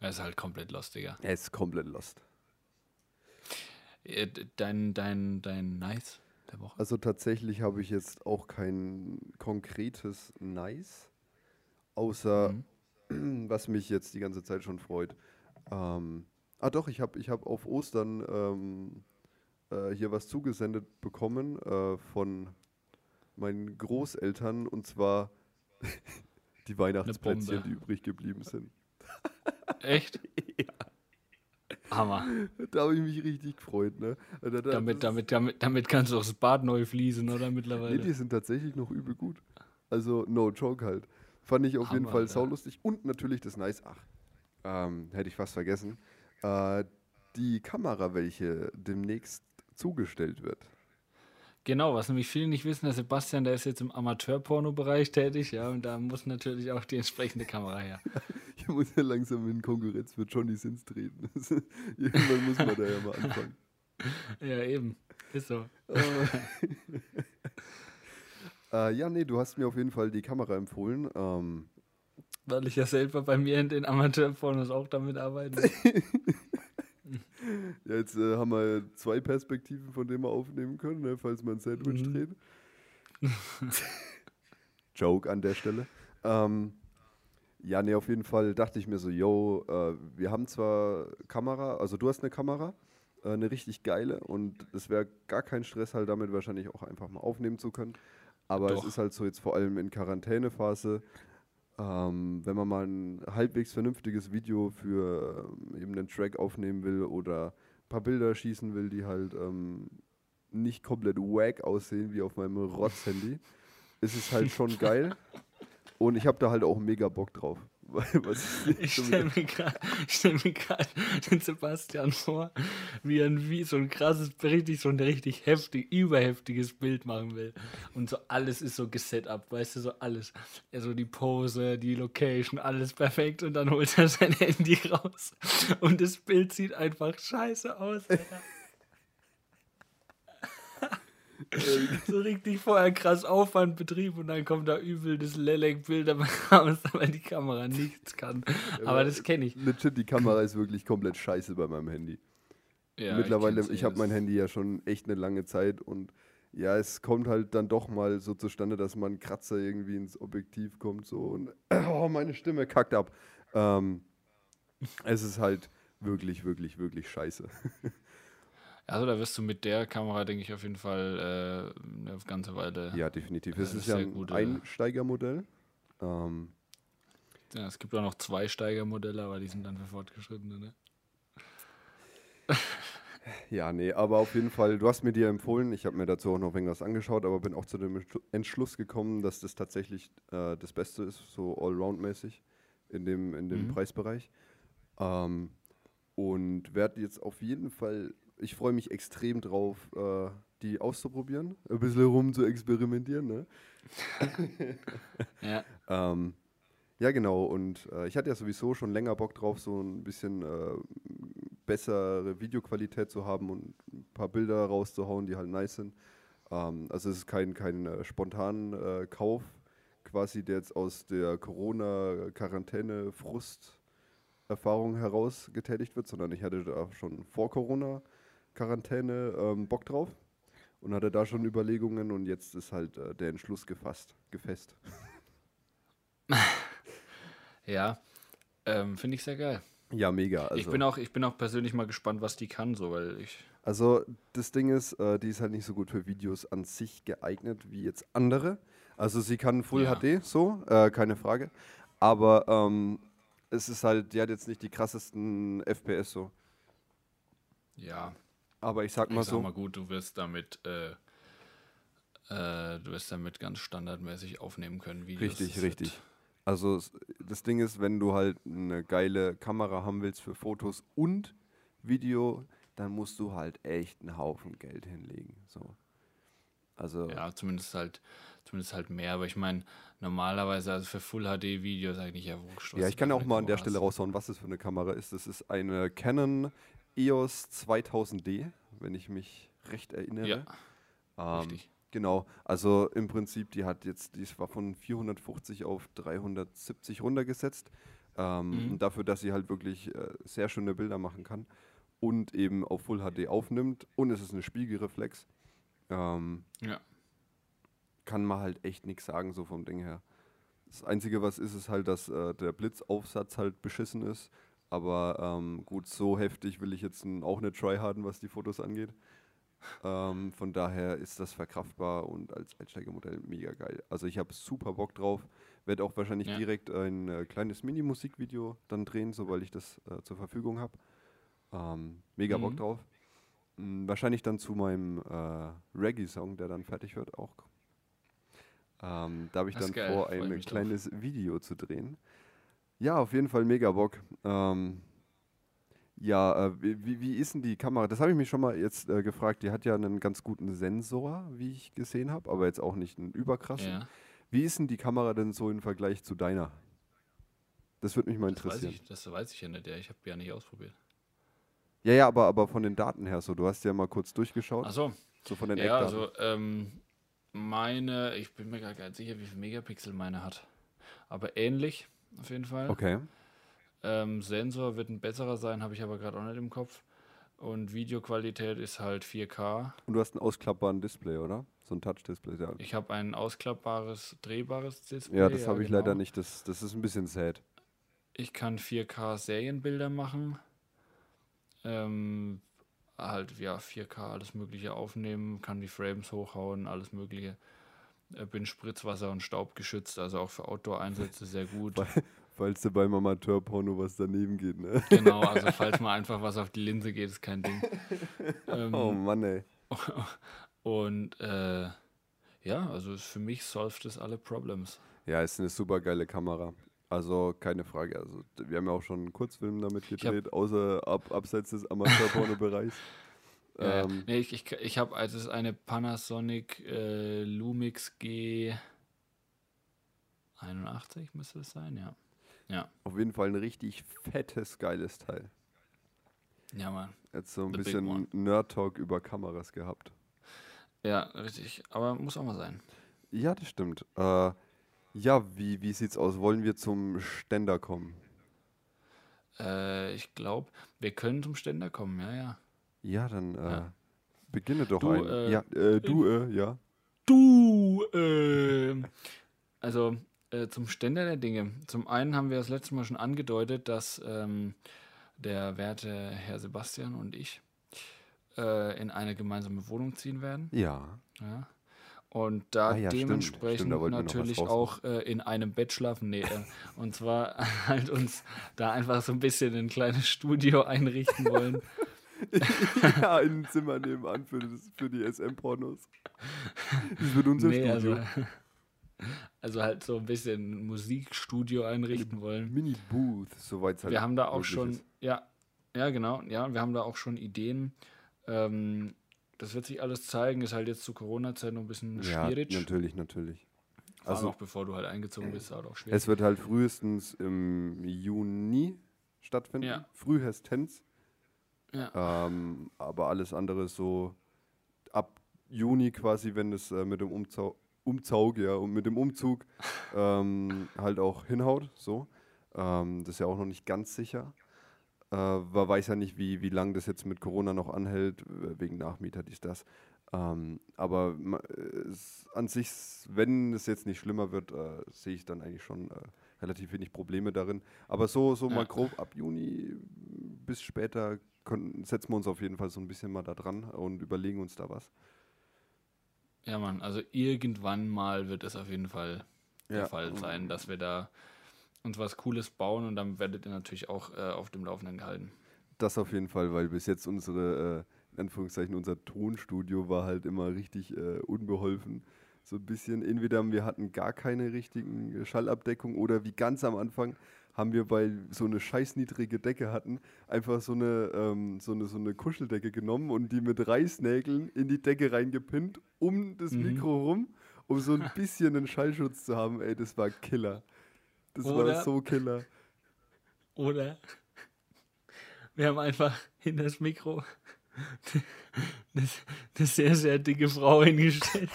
Das ist halt komplett lustiger. Er ist komplett lost. Äh, Dein, dein, dein Nice der Woche. Also tatsächlich habe ich jetzt auch kein konkretes Nice, außer Mhm. was mich jetzt die ganze Zeit schon freut. Ähm, ah doch, ich habe ich hab auf Ostern ähm, äh, hier was zugesendet bekommen äh, von meinen Großeltern und zwar die Weihnachtsplätzchen, die übrig geblieben sind. Echt? Hammer. Da habe ich mich richtig gefreut. Ne? Da, da, Damit, damit, damit, damit kannst du auch das Bad neu fließen, oder Nee, mittlerweile? die sind tatsächlich noch übel gut. Also, no joke halt. Fand ich auf jeden Hammer, Fall Alter. saulustig. Und natürlich das Nice. Ach, ähm, hätte ich fast vergessen. Äh, die Kamera, welche demnächst zugestellt wird. Genau, was nämlich viele nicht wissen, der Sebastian, der ist jetzt im Amateurporno-Bereich tätig, ja, und da muss natürlich auch die entsprechende Kamera her. Ich muss ja langsam in Konkurrenz für Johnny Sins treten. Irgendwann muss man da ja mal anfangen. Ja, eben. Ist so. Äh, ja, nee, du hast mir auf jeden Fall die Kamera empfohlen. Ähm, Weil ich ja selber bei mir in den Amateurpornos auch damit arbeite. Ja, jetzt äh, haben wir zwei Perspektiven, von denen wir aufnehmen können, ne, falls man ein Sandwich Mhm. dreht. Joke an der Stelle. Ähm, ja, nee, auf jeden Fall dachte ich mir so, yo, äh, wir haben zwar Kamera, also du hast eine Kamera, äh, eine richtig geile und es wäre gar kein Stress halt damit wahrscheinlich auch einfach mal aufnehmen zu können. Aber Doch. es ist halt so jetzt vor allem in Quarantänephase, ähm, wenn man mal ein halbwegs vernünftiges Video für ähm, eben einen Track aufnehmen will oder ein paar Bilder schießen will, die halt ähm, nicht komplett wack aussehen wie auf meinem Rotz-Handy, ist es halt schon geil. Und ich habe da halt auch mega Bock drauf. Ich stelle mir gerade stell den Sebastian vor, wie er ein, wie so ein krasses, richtig, so ein richtig heftig, überheftiges Bild machen will. Und so alles ist so geset up, weißt du, so alles. Ja, so die Pose, die Location, alles perfekt. Und dann holt er sein Handy raus. Und das Bild sieht einfach scheiße aus. Alter. so richtig vorher krass Aufwand betrieben und dann kommt da übel das Lelek-Bild raus, weil die Kamera nichts kann. Aber das kenne ich. Legit, die Kamera ist wirklich komplett scheiße bei meinem Handy. Ja, Mittlerweile, ich, ey, habe mein Handy ja schon echt eine lange Zeit und ja, es kommt halt dann doch mal so zustande, dass mal ein Kratzer irgendwie ins Objektiv kommt so und oh, meine Stimme kackt ab. Ähm, es ist halt wirklich, wirklich, wirklich scheiße. Also da wirst du mit der Kamera, denke ich, auf jeden Fall äh, eine ganze Weile. Ja, definitiv. Ja, Es das ist ja ein gut, äh. Einsteigermodell. Ähm, Ja, es gibt auch noch zwei Steigermodelle, aber die sind dann für Fortgeschrittene. Ne? Ja, nee, aber auf jeden Fall, du hast mir die ja empfohlen. Ich habe mir dazu auch noch irgendwas angeschaut, aber bin auch zu dem Entschlu- Entschluss gekommen, dass das tatsächlich äh, das Beste ist, so allround-mäßig in dem, in dem Mhm. Preisbereich. Ähm, und werde jetzt auf jeden Fall, ich freue mich extrem drauf, äh, die auszuprobieren, ein bisschen rum zu experimentieren. Ne? Ja, Ähm, ja, genau. Und äh, ich hatte ja sowieso schon länger Bock drauf, so ein bisschen äh, bessere Videoqualität zu haben und ein paar Bilder rauszuhauen, die halt nice sind. Ähm, also es ist kein, kein äh, spontaner äh, Kauf, quasi, der jetzt aus der Corona-Quarantäne-Frust-Erfahrung heraus getätigt wird, sondern ich hatte da schon vor Corona-Quarantäne ähm, Bock drauf und hatte da schon Überlegungen und jetzt ist halt äh, der Entschluss gefasst, gefasst. Ja, ähm, finde ich sehr geil. Ja, mega. Also, ich, bin auch, ich bin auch persönlich mal gespannt, was die kann, so, weil ich. also das Ding ist, äh, die ist halt nicht so gut für Videos an sich geeignet wie jetzt andere. Also sie kann Full Ja. HD, so, äh, keine Frage. Aber ähm, es ist halt, die hat jetzt nicht die krassesten FPS so. Ja, Aber ich sag mal ich sag so, mal gut, du wirst damit. Äh, äh, du wirst damit ganz standardmäßig aufnehmen können, Videos. Richtig, richtig. Also das Ding ist, wenn du halt eine geile Kamera haben willst für Fotos und Video, dann musst du halt echt einen Haufen Geld hinlegen. So. Also Ja, zumindest halt, zumindest halt mehr. Aber ich meine, normalerweise, also für Full HD Videos eigentlich ja wurscht. Ja, ich kann auch mal an der Stelle raushauen, was das für eine Kamera ist. Das ist eine Canon EOS 2000D, wenn ich mich recht erinnere. Ja, Ähm, richtig. Genau, also im Prinzip, die hat jetzt, die war von 450 auf 370 runtergesetzt. Ähm, Mhm. dafür, dass sie halt wirklich äh, sehr schöne Bilder machen kann und eben auf Full HD aufnimmt und es ist eine Spiegelreflex, ähm, Ja. kann man halt echt nichts sagen, so vom Ding her. Das Einzige, was ist, ist halt, dass äh, der Blitzaufsatz halt beschissen ist. Aber ähm, gut, so heftig will ich jetzt auch nicht tryharden, was die Fotos angeht. Ähm, von daher ist das verkraftbar und als Einsteigermodell mega geil. Also ich habe super Bock drauf. Werde auch wahrscheinlich Ja. direkt ein äh, kleines Mini-Musikvideo dann drehen, sobald ich das äh, zur Verfügung habe. Ähm, mega Bock Mhm. drauf. Mm, wahrscheinlich dann zu meinem äh, Reggae-Song, der dann fertig wird, auch. Ähm, da habe ich Das dann geil, vor, ein mich drauf. kleines Video zu drehen. Ja, auf jeden Fall mega Bock. Ähm, ja, äh, wie, wie- ist denn die Kamera? Das habe ich mich schon mal jetzt äh, gefragt. Die hat ja einen ganz guten Sensor, wie ich gesehen habe, aber jetzt auch nicht einen überkrassen. Ja, Wie ist denn die Kamera denn so im Vergleich zu deiner? Das würde mich mal das weiß, interessieren. ich, das weiß ich ja nicht. Ja, ich habe ja nicht ausprobiert. Ja, ja, aber, aber von den Daten her so. Du hast ja mal kurz durchgeschaut, Achso, so von den ja, Eckdaten. also ähm, meine, ich bin mir gar nicht sicher, wie viel Megapixel meine hat. Aber ähnlich, auf jeden Fall. okay. Ähm, Sensor wird ein besserer sein, habe ich aber gerade auch nicht im Kopf. Und Videoqualität ist halt 4K. Und du hast einen ausklappbaren Display, oder? So ein Touch-Display. Ja, Ich habe ein ausklappbares, drehbares Display. ja das habe ich leider genau. nicht. Das, das ist ein bisschen sad. Ich kann 4K Serienbilder machen. Ähm, halt, ja, 4K alles Mögliche aufnehmen, kann die Frames hochhauen, alles Mögliche. Äh, bin Spritzwasser und Staub geschützt, also auch für Outdoor-Einsätze sehr gut. Falls dir beim Amateurporno was daneben geht, ne? genau, also falls mal einfach was auf die Linse geht, ist kein Ding. Ähm, Oh Mann, ey. Und äh, ja, also für mich solved es alle Problems. Ja, ist eine super geile Kamera. Also keine Frage. Also wir haben ja auch schon einen Kurzfilm damit gedreht, außer ab, abseits des Amateurporno-Bereichs. Ja, ähm, nee, ich ich, ich habe, also es ist eine Panasonic äh, Lumix G 81 müsste es sein, ja. Ja, auf jeden Fall ein richtig fettes, geiles Teil. ja, Mann. Jetzt so ein The bisschen. Nerd-Talk über Kameras gehabt. Ja, richtig. Aber muss auch mal sein. Ja, das stimmt. Äh, ja, wie, wie sieht's aus? Wollen wir zum Ständer kommen? Äh, ich glaube, wir können zum Ständer kommen, ja, ja. Ja, dann äh, Ja. beginne doch Du, ein. äh, ja, äh, du, äh, ja. Du, ähm, also äh, zum Ständer der Dinge. Zum einen haben wir das letzte Mal schon angedeutet, dass ähm, der werte Herr Sebastian und ich äh, in eine gemeinsame Wohnung ziehen werden. Ja. Ja. Und da Ah ja, stimmt. dementsprechend Stimmt, da noch was natürlich auch äh, in einem Bett schlafen. Nee, äh, und zwar halt uns da einfach so ein bisschen ein kleines Studio einrichten wollen. ja, in ein Zimmer nebenan für, das, für die SM-Pornos. Das wird unser nee, Studio. also, also halt so ein bisschen Musikstudio einrichten wollen. Mini-Booth, soweit es halt Wir haben da auch schon, ist. ja, ja, genau, ja, wir haben da auch schon Ideen. Ähm, das wird sich alles zeigen, ist halt jetzt zu Corona-Zeit noch ein bisschen Ja, schwierig. natürlich, natürlich. Vor Also, auch bevor du halt eingezogen bist, ist halt auch schwierig. es wird halt frühestens im Juni stattfinden. Ja. Frühestens. Ja. Ähm, aber alles andere ist so ab Juni quasi, wenn es äh, mit dem Umzau Umzug, ja, und mit dem Umzug ähm, halt auch hinhaut, so. Ähm, das ist ja auch noch nicht ganz sicher. Äh, man weiß ja nicht, wie, wie lange das jetzt mit Corona noch anhält, wegen Nachmieter, dies, das. Ähm, aber es, an sich, wenn es jetzt nicht schlimmer wird, äh, sehe ich dann eigentlich schon äh, relativ wenig Probleme darin. Aber so, so mal Ja. grob ab Juni bis später können, setzen wir uns auf jeden Fall so ein bisschen mal da dran und überlegen uns da was. Ja, Mann, also irgendwann mal wird es auf jeden Fall der Ja. Fall sein, dass wir da uns was Cooles bauen und dann werdet ihr natürlich auch äh, auf dem Laufenden gehalten. Das auf jeden Fall, weil bis jetzt unsere, äh, in Anführungszeichen, unser Tonstudio war halt immer richtig äh, unbeholfen. So ein bisschen, entweder wir hatten gar keine richtigen Schallabdeckung oder wie ganz am Anfang haben wir, weil so eine scheiß niedrige Decke hatten, einfach so eine, ähm, so eine, so eine Kuscheldecke genommen und die mit Reißnägeln in die Decke reingepinnt, um das Mhm. Mikro rum, um so ein bisschen einen Schallschutz zu haben. Ey, das war Killer. Das war Oder- so Killer. Oder wir haben einfach in das Mikro eine sehr, sehr dicke Frau hingestellt.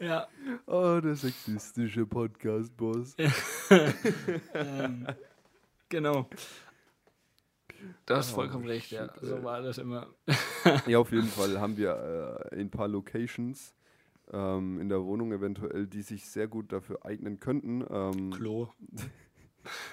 Ja, Oh, der sexistische Podcast-Boss. ähm, genau. Du hast Oh, vollkommen recht, ja. shit, So ey. war das immer. Ja, auf jeden Fall haben wir äh, ein paar Locations ähm, in der Wohnung eventuell, die sich sehr gut dafür eignen könnten. Ähm, Klo.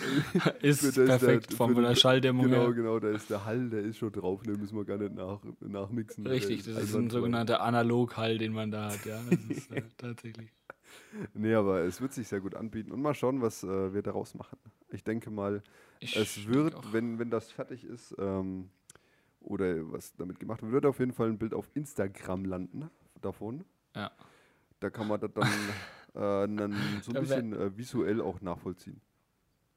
ist Für das- der- perfekt von der Schalldämmung Genau, her. genau, da ist der Hall, der ist schon drauf, den müssen wir gar nicht nach, nachmixen. der Richtig, das ist ein sogenannter Analoghall, den man da hat, ja. Das ist äh, tatsächlich. Nee, aber es wird sich sehr gut anbieten und mal schauen, was äh, wir daraus machen. Ich denke mal, Ich es wird, wenn, wenn das fertig ist ähm, oder was damit gemacht wird, wird auf jeden Fall ein Bild auf Instagram landen davon. Ja. Da kann man das dann, äh, so ein Da bisschen äh, visuell auch nachvollziehen.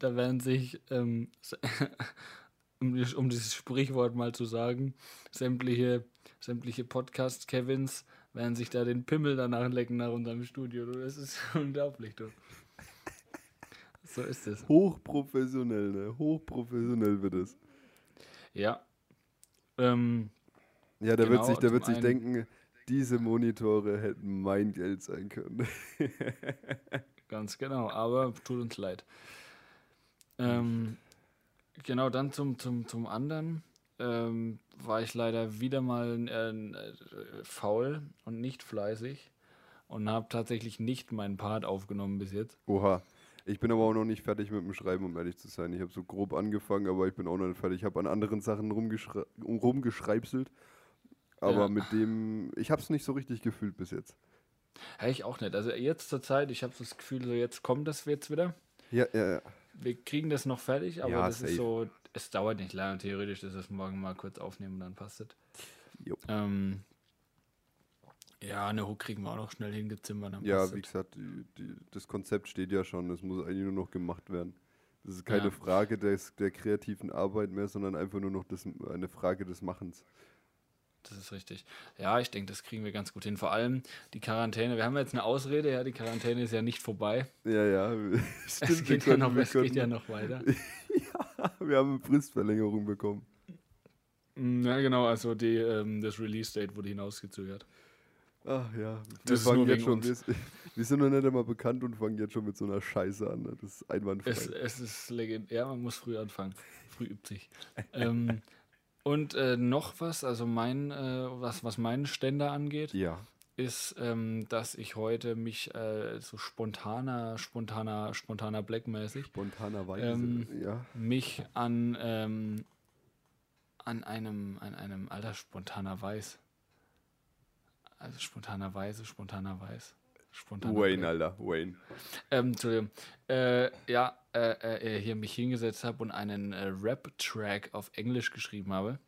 Da werden sich, ähm, um, die- um dieses Sprichwort mal zu sagen, sämtliche, sämtliche Podcast-Kevins werden sich da den Pimmel danach lecken nach unserem Studio. Du, Das ist unglaublich, du. So ist es. Hochprofessionell, ne? Hochprofessionell wird es. Ja. Ähm, Ja, der wird Genau, sich, der wird sich denken, diese Monitore hätten mein Geld sein können. Ganz genau, aber tut uns leid. Ähm, genau, dann zum, zum, zum anderen ähm, war ich leider wieder mal äh, äh, faul und nicht fleißig und habe tatsächlich nicht meinen Part aufgenommen bis jetzt. Oha. Ich bin aber auch noch nicht fertig mit dem Schreiben, um ehrlich zu sein. Ich habe so grob angefangen, aber ich bin auch noch nicht fertig. Ich habe an anderen Sachen rumgeschrei rumgeschreibselt. Aber Ja. mit dem, ich habe es nicht so richtig gefühlt bis jetzt. Ja, ich auch nicht. Also jetzt zur Zeit, ich habe das Gefühl, so jetzt kommt das jetzt wieder. Ja, ja, ja. Wir kriegen das noch fertig, aber Ja, das safe. ist so, es dauert nicht lange. Theoretisch ist es morgen mal kurz aufnehmen und dann passt es. Ähm, ja, eine Hook kriegen wir auch noch schnell hingezimmert. Dann Ja, wie es. gesagt, die, die, das Konzept steht ja schon. Es muss eigentlich nur noch gemacht werden. Das ist keine Ja. Frage des, der kreativen Arbeit mehr, sondern einfach nur noch das, eine Frage des Machens. Das ist richtig. Ja, ich denke, das kriegen wir ganz gut hin. Vor allem die Quarantäne. Wir haben jetzt eine Ausrede, ja, die Quarantäne ist ja nicht vorbei. Ja, ja. Es Stimmt, wir geht, ja können- noch, wir es geht ja können- noch weiter. Wir haben eine Fristverlängerung bekommen. Mm, Ja, genau, also die, ähm, das Release-Date wurde hinausgezögert. Ach ja, wir Das ist fangen nur jetzt schon, wir, wir sind noch nicht einmal bekannt und fangen jetzt schon mit so einer Scheiße an. ne? Das ist einwandfrei. Es, es ist legendär, man muss früh anfangen. Früh übt sich. ähm, und äh, noch was, also mein, äh, was, was meinen Ständer angeht, ja, ist, ähm, dass ich heute mich äh, so spontaner, spontaner, spontaner Blackmäßig spontanerweise. Ähm, ja. mich an, ähm, an einem, an einem, alter, spontaner Weiß. Also spontaner Weise, spontaner Weiß. Spontaner Wayne, Black. Alter, Wayne. Ähm, Entschuldigung. Äh, ja, äh, äh, hier mich hingesetzt habe und einen äh, Rap-Track auf Englisch geschrieben habe.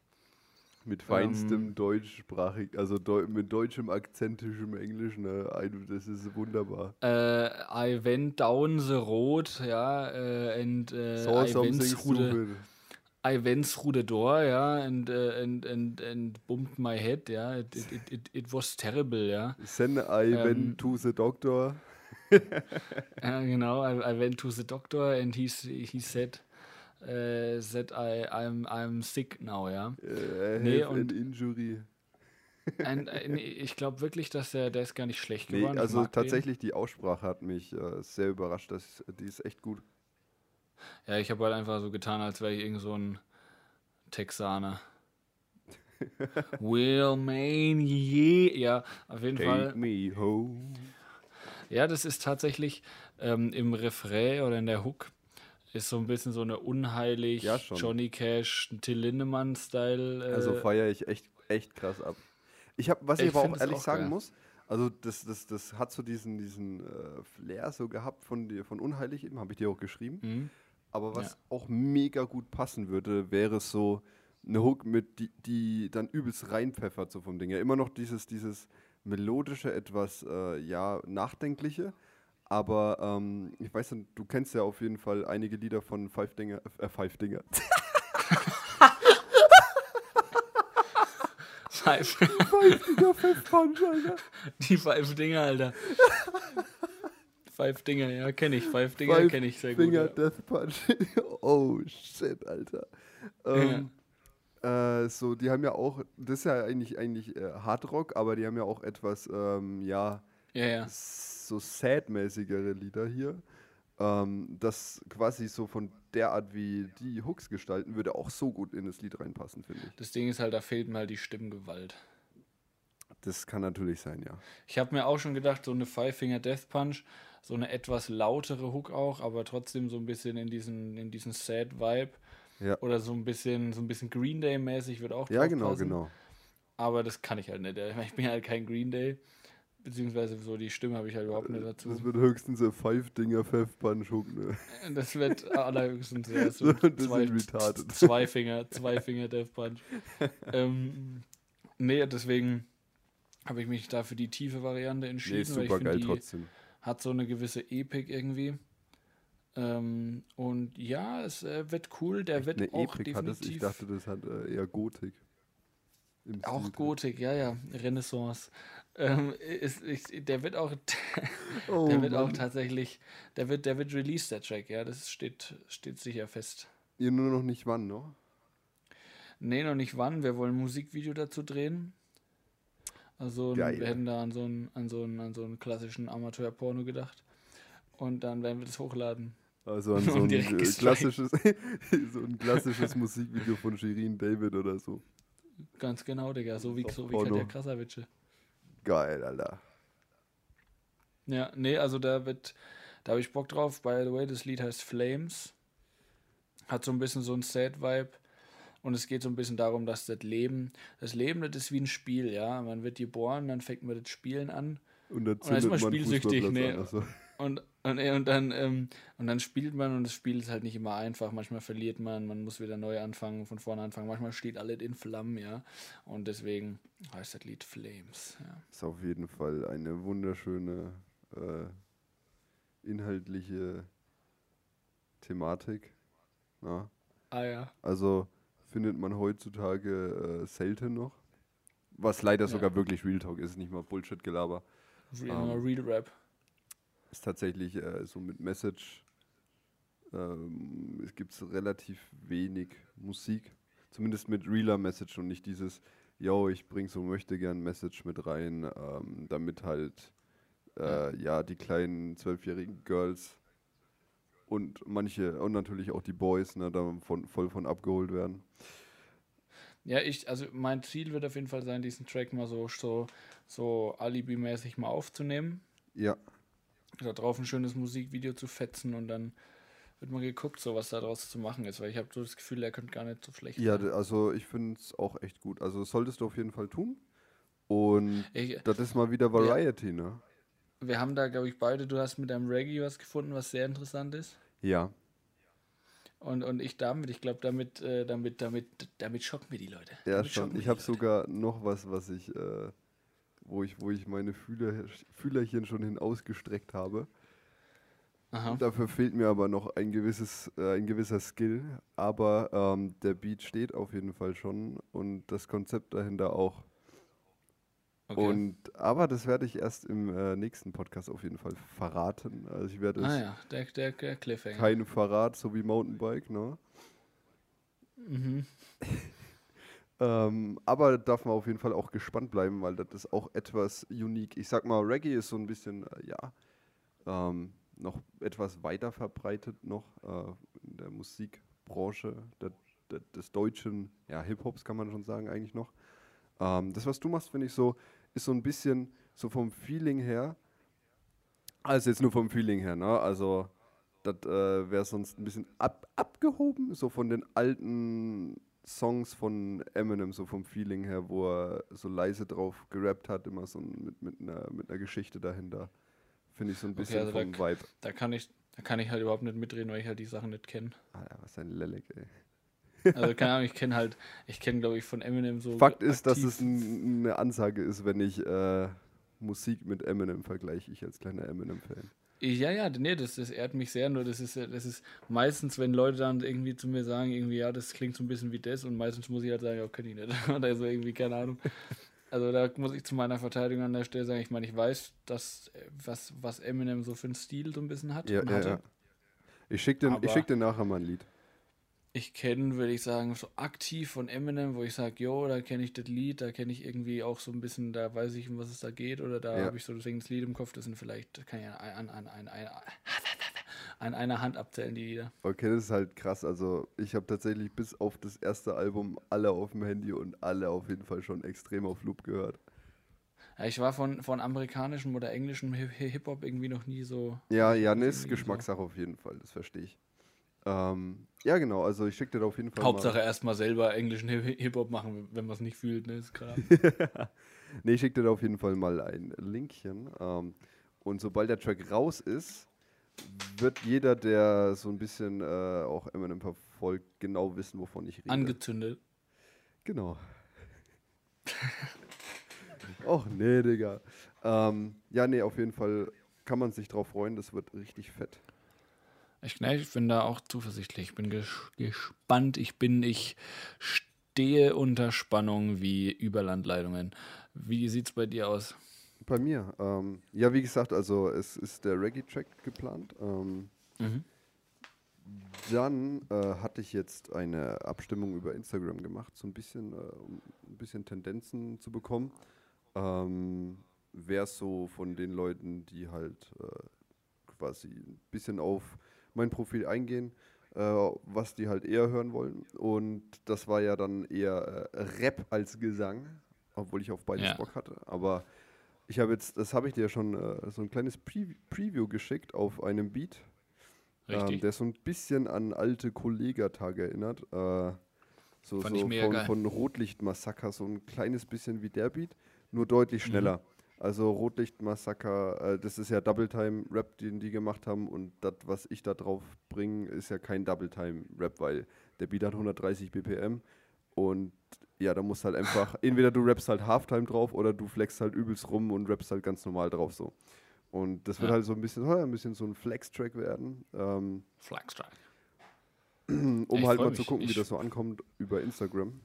Mit feinstem Ähm, deutschsprachig, also deu mit deutschem akzentischem Englisch, ne? Das ist wunderbar. Äh, I went down the road, ja, äh, and äh, Saw I went through the. I went through the door, ja, and, äh, and, and, and bumped my head, ja, it, it, it, it, it was terrible, ja. Then I Ähm, went to the doctor. Ja, genau. I, I, went to the doctor and he, he said, uh, that I, I'm, I'm sick now, ja. Uh, nee, und injury. Ein, ein, ich glaube wirklich, dass der, der ist gar nicht schlecht geworden. Nee, also tatsächlich den. die Aussprache hat mich äh, sehr überrascht. Das, die ist echt gut. Ja, ich habe halt einfach so getan, als wäre ich irgend so ein Texaner. Will Maine, yeah. Ja, auf jeden Take Fall. me home. Ja, das ist tatsächlich ähm, im Refrain oder in der Hook ist so ein bisschen so eine unheilig Ja, Johnny Cash, Till Lindemann-Style. Äh, Also feiere ich echt, echt krass ab. Ich habe, was ich, Ich aber auch ehrlich auch sagen geil. muss, also das, das, das hat so diesen, diesen äh, Flair so gehabt von dir, von Unheilig eben, habe ich dir auch geschrieben. mhm. Aber was Ja. auch mega gut passen würde, wäre so eine Hook mit, die, die dann übelst reinpfeffert so vom Ding. Ja, immer noch dieses, dieses melodische, etwas, äh, ja, nachdenkliche. Aber ähm, ich weiß nicht, du kennst ja auf jeden Fall einige Lieder von Five Dinger, äh, Five Dinger. Five, Five Dinger, Five Punch, Alter. die Five Dinger, Alter. Five Dinger, ja, kenne ich. Five Dinger Five kenne ich sehr gut. Finger Ja. Death Punch. oh shit, Alter. Ähm, äh, so, die haben ja auch, das ist ja eigentlich, eigentlich äh, Hardrock, aber die haben ja auch etwas, ähm, ja, ja, ja. so sad-mäßigere Lieder hier. Ähm, das quasi so von der Art, wie die Hooks gestalten, würde auch so gut in das Lied reinpassen, finde ich. Das Ding ist halt, da fehlt mir halt die Stimmgewalt. Das kann natürlich sein, ja. Ich habe mir auch schon gedacht, so eine Five Finger Death Punch, so eine etwas lautere Hook auch, aber trotzdem so ein bisschen in diesen, in diesen Sad Vibe. Ja. Oder so ein bisschen, so ein bisschen Green Day mäßig wird auch Ja, genau, passen. genau. Aber das kann ich halt nicht. Ich bin halt kein Green Day. Beziehungsweise so die Stimme habe ich halt überhaupt nicht dazu. Das wird höchstens ein Five-Dinger Five Punch Hook, ne? Das wird allerhöchstens ja, so zwei, zwei Finger, zwei Finger Death Punch. ähm, nee, deswegen habe ich mich da für die tiefe Variante entschieden, Nee, weil ich super geil die trotzdem. hat so eine gewisse Epik irgendwie. Ähm, und ja, es äh, wird cool, der wird Eine auch Epik definitiv Ich dachte, das hat äh, eher Gotik. Auch Stil. Gotik, ja, ja, Renaissance. Ähm, ist, ist, der wird auch, Oh, der wird auch tatsächlich, der wird, der wird released, der Track, ja, das steht, steht sicher fest. Ihr nur noch nicht wann, ne? Nee, noch nicht wann. Wir wollen ein Musikvideo dazu drehen. Also Geil. wir hätten da an so einen, an so einen, an so einen klassischen Amateur-Porno gedacht. Und dann werden wir das hochladen. Also an so Und ein äh, klassisches, so ein klassisches Musikvideo von Shirin David oder so. Ganz genau, Digga. So wie, so wie. Katja Krasavice. Geil, Alter. Ja, nee, also da wird, da habe ich Bock drauf. By the way, das Lied heißt Flames. Hat so ein bisschen so ein Sad-Vibe. Und es geht so ein bisschen darum, dass das Leben, das Leben, das ist wie ein Spiel, ja. Man wird geboren, dann fängt man das Spielen an. Und dann dann ist man man spielsüchtig, nee. an. Also, Und, und, äh, und, dann, ähm, und dann spielt man und das Spiel ist halt nicht immer einfach. Manchmal verliert man, man muss wieder neu anfangen, von vorne anfangen. Manchmal steht alles in Flammen, ja. Und deswegen heißt das Lied Flames, ja. ist auf jeden Fall eine wunderschöne äh, inhaltliche Thematik. Ja. Ah ja. Also findet man heutzutage äh, selten noch. Was leider Ja. sogar wirklich Real Talk ist, nicht mal Bullshit-Gelaber. Real, Ähm. Real Rap. Ist tatsächlich äh, so mit Message. Ähm, es gibt relativ wenig Musik. Zumindest mit realer Message und nicht dieses, yo, ich bring so möchte gern Message mit rein, ähm, damit halt äh, ja die kleinen zwölfjährigen Girls und manche und natürlich auch die Boys ne, da von, voll von abgeholt werden. Ja, ich, also mein Ziel wird auf jeden Fall sein, diesen Track mal so, so, so Alibi-mäßig mal aufzunehmen. Ja, Da drauf ein schönes Musikvideo zu fetzen und dann wird mal geguckt, so was daraus zu machen ist, weil ich habe so das Gefühl, er könnte gar nicht so schlecht ja, sein. d- also ich finde es auch echt gut. Also solltest du auf jeden Fall tun. Und Ich, das ist mal wieder Variety, ne? wir haben da, glaube ich, beide, du hast mit deinem Reggae was gefunden, was sehr interessant ist. Ja. Und, und ich damit, ich glaube, damit, äh, damit, damit, damit schocken wir die Leute. Ja, damit schon. wir Ich habe sogar noch was, was ich, äh, wo ich, wo ich meine Fühler, Fühlerchen schon hin ausgestreckt habe. Dafür fehlt mir aber noch ein gewisses, äh, ein gewisser Skill. Aber ähm, der Beat steht auf jeden Fall schon und das Konzept dahinter auch. Okay. Und, aber das werde ich erst im äh, nächsten Podcast auf jeden Fall verraten. Also ich werde ah ja, der, der, der Cliffhanger. Kein Verrat, so wie Mountainbike, ne? Mhm. ähm, aber darf man auf jeden Fall auch gespannt bleiben, weil das ist auch etwas unique. Ich sag mal, Reggae ist so ein bisschen, äh, ja, ähm, noch etwas weiter verbreitet noch äh, in der Musikbranche der, der, des deutschen ja, Hip-Hops, kann man schon sagen, eigentlich noch. Ähm, das, was du machst, finde ich so, ist so ein bisschen so vom Feeling her, also jetzt nur vom Feeling her, ne? Also, das äh, wäre sonst ein bisschen ab, abgehoben, so von den alten Songs von Eminem, so vom Feeling her, wo er so leise drauf gerappt hat, immer so mit, mit, einer, mit einer Geschichte dahinter. Finde ich so ein bisschen okay, also vom da, Vibe. Da kann, ich, da kann ich halt überhaupt nicht mitreden, weil ich halt die Sachen nicht kenne. Ah ja, was ein Lelek, ey. Also keine Ahnung, ich kenne halt, ich kenne glaube ich von Eminem so. Fakt ist, dass es ein, eine Ansage ist, wenn ich äh, Musik mit Eminem vergleiche, ich als kleiner Eminem-Fan. Ja, ja, nee, das, das ehrt mich sehr, nur das ist, das ist meistens, wenn Leute dann irgendwie zu mir sagen, irgendwie, ja, das klingt so ein bisschen wie das und meistens muss ich halt sagen, ja, kenne ich nicht. Oder so irgendwie, keine Ahnung. Also da muss ich zu meiner Verteidigung an der Stelle sagen, ich meine, ich weiß, dass, was, was Eminem so für einen Stil so ein bisschen hat. Ja, ja, ja. Ich schicke dir, schick dir nachher mal ein Lied ich kenne, würde ich sagen, so aktiv von Eminem, wo ich sage, jo, da kenne ich das Lied, da kenne ich irgendwie auch so ein bisschen, da weiß ich, um was es da geht, oder da ja. habe ich so deswegen das Lied im Kopf, das sind vielleicht, kann ich an, an, an, an, an einer Hand abzählen, die Lieder. Okay, das ist halt krass. Also ich habe tatsächlich bis auf das erste Album alle auf dem Handy und alle auf jeden Fall schon extrem auf Loop gehört. Ja, ich war von, von amerikanischem oder englischem Hip-Hop irgendwie noch nie so. Ja, ja, ist Geschmackssache so. auf jeden Fall, das verstehe ich. Ähm, ja, genau, also ich schicke dir da auf jeden Fall. Hauptsache erstmal selber englischen Hip-Hop machen, wenn man es nicht fühlt, ne? Ist klar. nee, ich schicke dir da auf jeden Fall mal ein Linkchen. Ähm, und sobald der Track raus ist, wird jeder, der so ein bisschen äh, auch Eminem verfolgt, genau wissen, wovon ich rede. Angezündet. Genau. Och, nee, Digga. Ähm, ja, nee, auf jeden Fall kann man sich drauf freuen, das wird richtig fett. Ich, ne, ich bin da auch zuversichtlich. Ich bin ges gespannt. Ich bin, ich stehe unter Spannung wie Überlandleitungen. Wie sieht es bei dir aus? Bei mir? Ähm, ja, wie gesagt, also es ist der Reggae-Track geplant. Ähm, mhm. Dann äh, hatte ich jetzt eine Abstimmung über Instagram gemacht, so ein bisschen, äh, um ein bisschen Tendenzen zu bekommen. Ähm, Wer so von den Leuten, die halt äh, quasi ein bisschen auf mein Profil eingehen, äh, was die halt eher hören wollen. Und das war ja dann eher äh, Rap als Gesang, obwohl ich auf beides ja. Bock hatte. Aber ich habe jetzt, das habe ich dir schon äh, so ein kleines Pre Preview geschickt auf einem Beat, ähm, der so ein bisschen an alte Kollegatage erinnert. Äh, so, so von, von Rotlichtmassaker, so ein kleines bisschen wie der Beat, nur deutlich mhm. schneller. Mhm. Also Rotlichtmassaker, äh, das ist ja Double Time Rap, den die gemacht haben und das, was ich da drauf bringe, ist ja kein Double Time Rap, weil der Beat hat 130 BPM und ja, da musst halt einfach, entweder du rappst halt Halftime drauf oder du flexst halt übelst rum und rappst halt ganz normal drauf so. Und das wird ja. halt so ein bisschen, ein bisschen so ein Flex-Track werden. Ähm, Flex-Track. um ich halt mal mich. zu gucken, ich wie das so ankommt über Instagram.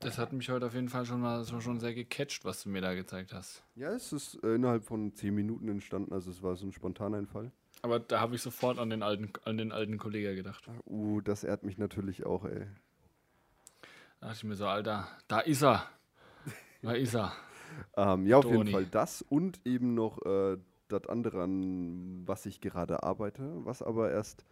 Das hat mich heute auf jeden Fall schon mal so schon sehr gecatcht, was du mir da gezeigt hast. Ja, es ist äh, innerhalb von zehn Minuten entstanden, also es war so ein Spontaneinfall. Aber da habe ich sofort an den alten, an den alten Kollegen gedacht. Uh, das ehrt mich natürlich auch, ey. Da dachte ich mir so, Alter, da ist er. Da ist er. ähm, ja, auf Toni. jeden Fall das und eben noch äh, das andere, an was ich gerade arbeite, was aber erst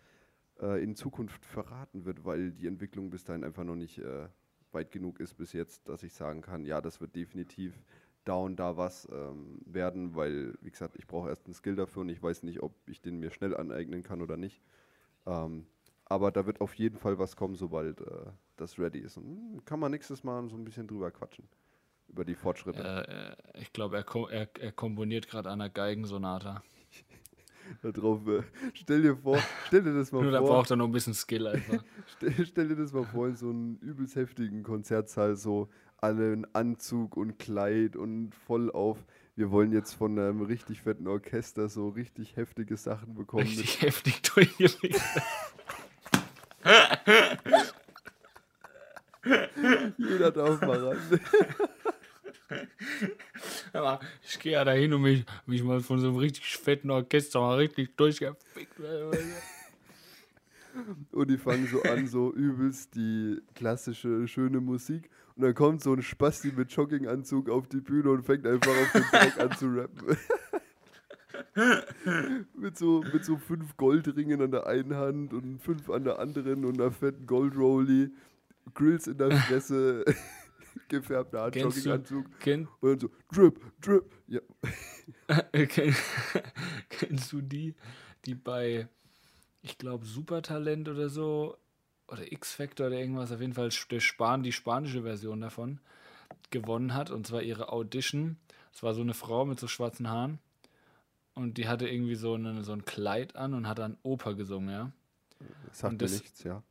äh, in Zukunft verraten wird, weil die Entwicklung bis dahin einfach noch nicht äh, weit genug ist bis jetzt, dass ich sagen kann, ja, das wird definitiv da und da was ähm, werden, weil, wie gesagt, ich brauche erst einen Skill dafür und ich weiß nicht, ob ich den mir schnell aneignen kann oder nicht. Ähm, aber da wird auf jeden Fall was kommen, sobald äh, das ready ist. Und kann man nächstes Mal so ein bisschen drüber quatschen. Über die Fortschritte. Äh, ich glaube, er, ko er, er komponiert gerade einer Geigensonata. Darauf. Äh, stell dir vor, stell dir das mal Nur vor. Nur da braucht er noch ein bisschen Skill einfach. stell, stell, dir das mal vor in so einem übelst heftigen Konzertsaal, so alle in Anzug und Kleid und voll auf. Wir wollen jetzt von einem richtig fetten Orchester so richtig heftige Sachen bekommen. Richtig heftig durchgelegt. Jeder darf mal ran. Ja, ich gehe ja dahin und mich, mich mal von so einem richtig fetten Orchester mal richtig durchgefickt. Und die fangen so an, so übelst die klassische, schöne Musik. Und dann kommt so ein Spasti mit Jogginganzug auf die Bühne und fängt einfach auf den Track an zu rappen. mit, so, mit so fünf Goldringen an der einen Hand und fünf an der anderen und einer fetten Goldrolli, Grills in der Fresse, gefärbter Art, Kennst du- Jogginganzug. Kenn, Und dann so, Drip, Drip. Ja, kenn, kennst du die, die bei, ich glaube, Supertalent oder so, oder X-Factor oder irgendwas, auf jeden Fall der Span, die spanische Version davon, gewonnen hat, und zwar ihre Audition. Es war so eine Frau mit so schwarzen Haaren. Und die hatte irgendwie so, eine, so ein Kleid an und hat dann Oper gesungen, ja. sagt Und das- nichts, ja.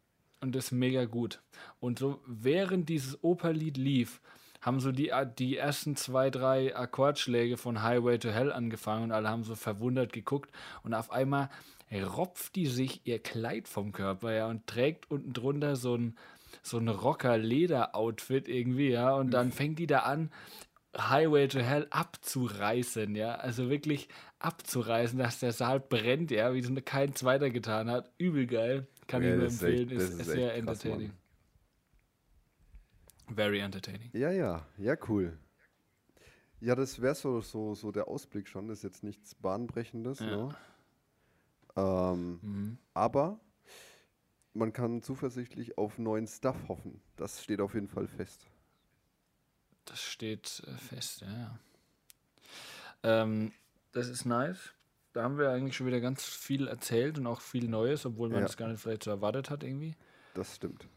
Und das ist mega gut. Und so während dieses Operlied lief, haben so die, die ersten zwei, drei Akkordschläge von Highway to Hell angefangen und alle haben so verwundert geguckt. Und auf einmal ropft die sich ihr Kleid vom Körper, ja, und trägt unten drunter so ein, so ein Rocker-Leder-Outfit irgendwie, ja. Und dann fängt die da an, Highway to Hell abzureißen, ja. Also wirklich abzureißen, dass der Saal brennt, ja, wie es kein zweiter getan hat. Übel geil. Kann Ja, ich nur echt- empfehlen. das ist, ist sehr echt krass, Mann. entertaining. Very entertaining. Ja, ja, ja, cool. Ja, das wäre so, so, so der Ausblick schon. Das ist jetzt nichts Bahnbrechendes. Ja. Ne? Ähm, Mhm. aber man kann zuversichtlich auf neuen Stuff hoffen. Das steht auf jeden Fall fest. Das steht äh, fest, ja. ja. Ähm, das ist nice. Da haben wir eigentlich schon wieder ganz viel erzählt und auch viel Neues, obwohl man Ja. das gar nicht vielleicht so erwartet hat irgendwie. Das stimmt.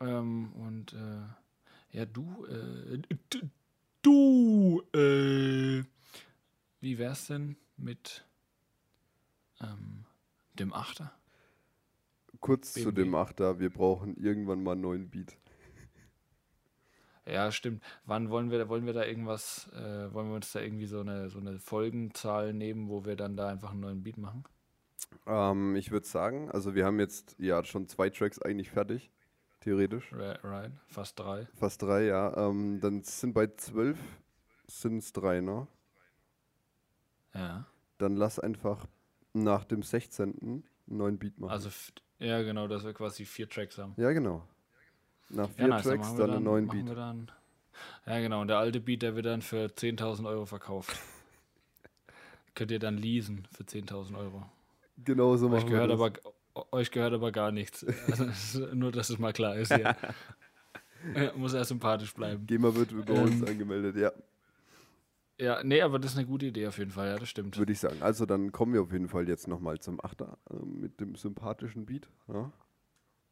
Ähm, und äh, ja, du, äh, du, äh, wie wär's denn mit ähm, dem Achter? Kurz zu BMW. dem Achter, wir brauchen irgendwann mal einen neuen Beat. Ja, stimmt. Wann wollen wir, wollen wir da irgendwas, äh, wollen wir uns da irgendwie so eine, so eine Folgenzahl nehmen, wo wir dann da einfach einen neuen Beat machen? Ähm, ich würde sagen, also wir haben jetzt ja schon zwei Tracks eigentlich fertig, theoretisch. Right, fast drei. Fast drei, ja. Ähm, dann sind bei zwölf sind es drei, ne? Ja. Dann lass einfach nach dem 16. einen neuen Beat machen. Also, ja, genau, dass wir quasi vier Tracks haben. ja, genau. Nach Ja, vier nice, dann Tracks dann, wir einen neuen Beat. Dann, ja, genau, und der alte Beat, der wird dann für 10.000 Euro verkauft. Könnt ihr dann leasen für 10.000 Euro. Genau so Euch machen wir gehört, das. aber, euch gehört aber gar nichts. Also, nur, dass es mal klar ist. Ja, Muss er sympathisch bleiben. GEMA wird über uns Ähm, angemeldet, ja, Ja, nee, aber das ist eine gute Idee auf jeden Fall, ja, das stimmt. würde ich sagen. Also dann kommen wir auf jeden Fall jetzt nochmal zum Achter äh, mit dem sympathischen Beat. Ja?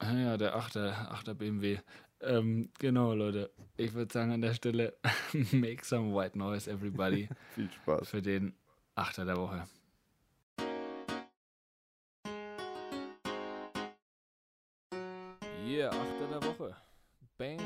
Ah Ja, der 8er, 8er BMW. Ähm, genau, Leute. Ich würde sagen an der Stelle, make some white noise, everybody, Viel Spaß. für den 8er der Woche. Yeah, 8er der Woche. Bam.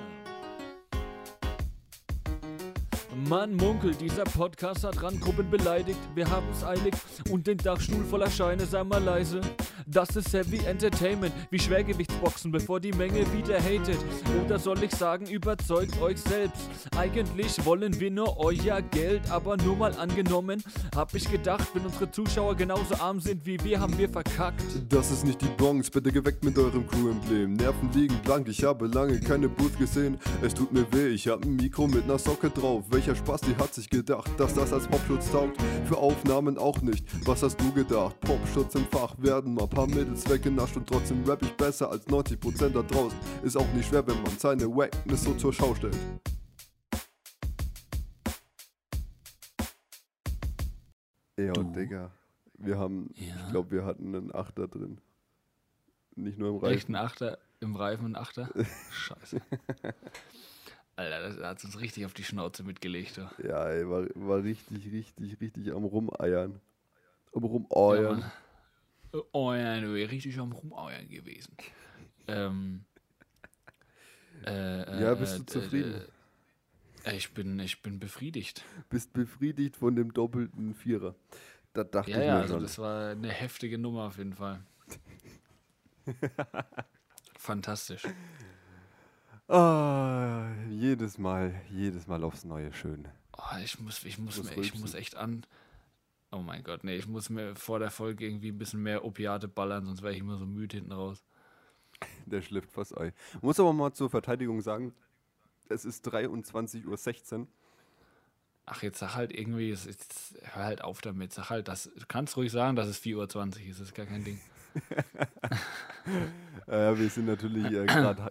Man munkelt, dieser Podcast hat Randgruppen beleidigt. Wir haben's eilig und den Dachstuhl voller Scheine, sei mal leise. Das ist Heavy Entertainment, wie Schwergewichtsboxen, bevor die Menge wieder hatet. Oder soll ich sagen, überzeugt euch selbst. Eigentlich wollen wir nur euer Geld, aber nur mal angenommen, hab ich gedacht, wenn unsere Zuschauer genauso arm sind wie wir, haben wir verkackt. Das ist nicht die Bronx, bitte geweckt mit eurem Crew-Emblem. Nerven liegen blank, ich habe lange keine Booth gesehen. Es tut mir weh, ich hab ein Mikro mit ner Socke drauf. Welcher Spaß, die hat sich gedacht, dass das als Popschutz taugt. Für Aufnahmen auch nicht. Was hast du gedacht? Popschutz im Fach werden mal paar Mädels weggenascht und trotzdem rap ich besser als 90% da draußen. Ist auch nicht schwer, wenn man seine Wackness so zur Schau stellt. Ja, Du. Digga, wir haben, Ja. ich glaube, wir hatten einen Achter drin. Nicht nur im Echt Reifen. ein Achter im Reifen, ein Achter? Scheiße. Alter, das hat uns richtig auf die Schnauze mitgelegt. Du. Ja, ey, war, war richtig, richtig, richtig am Rumeiern. Am Rumeiern. Oh ja, du wärst richtig am Rumeiern gewesen. Ähm, äh, Ja, äh, bist du äh, zufrieden? Äh, ich, bin, ich bin befriedigt. Bist befriedigt von dem doppelten Vierer. Da dachte Ja, ich ja, mir also schon. das war eine heftige Nummer auf jeden Fall. Fantastisch. Ah, jedes Mal, jedes Mal aufs Neue schön. Oh, ich muss, ich muss, mir, ich muss echt an. Oh mein Gott, nee, ich muss mir vor der Folge irgendwie ein bisschen mehr Opiate ballern, sonst wäre ich immer so müde hinten raus. Der schläft fast Ei. Muss aber mal zur Verteidigung sagen, es ist 23.16 Uhr. Ach, jetzt sag halt irgendwie, es ist, hör halt auf damit. Sag halt, das, du kannst ruhig sagen, dass es 4.20 Uhr ist, das ist gar kein Ding. Äh, wir sind natürlich äh, gerade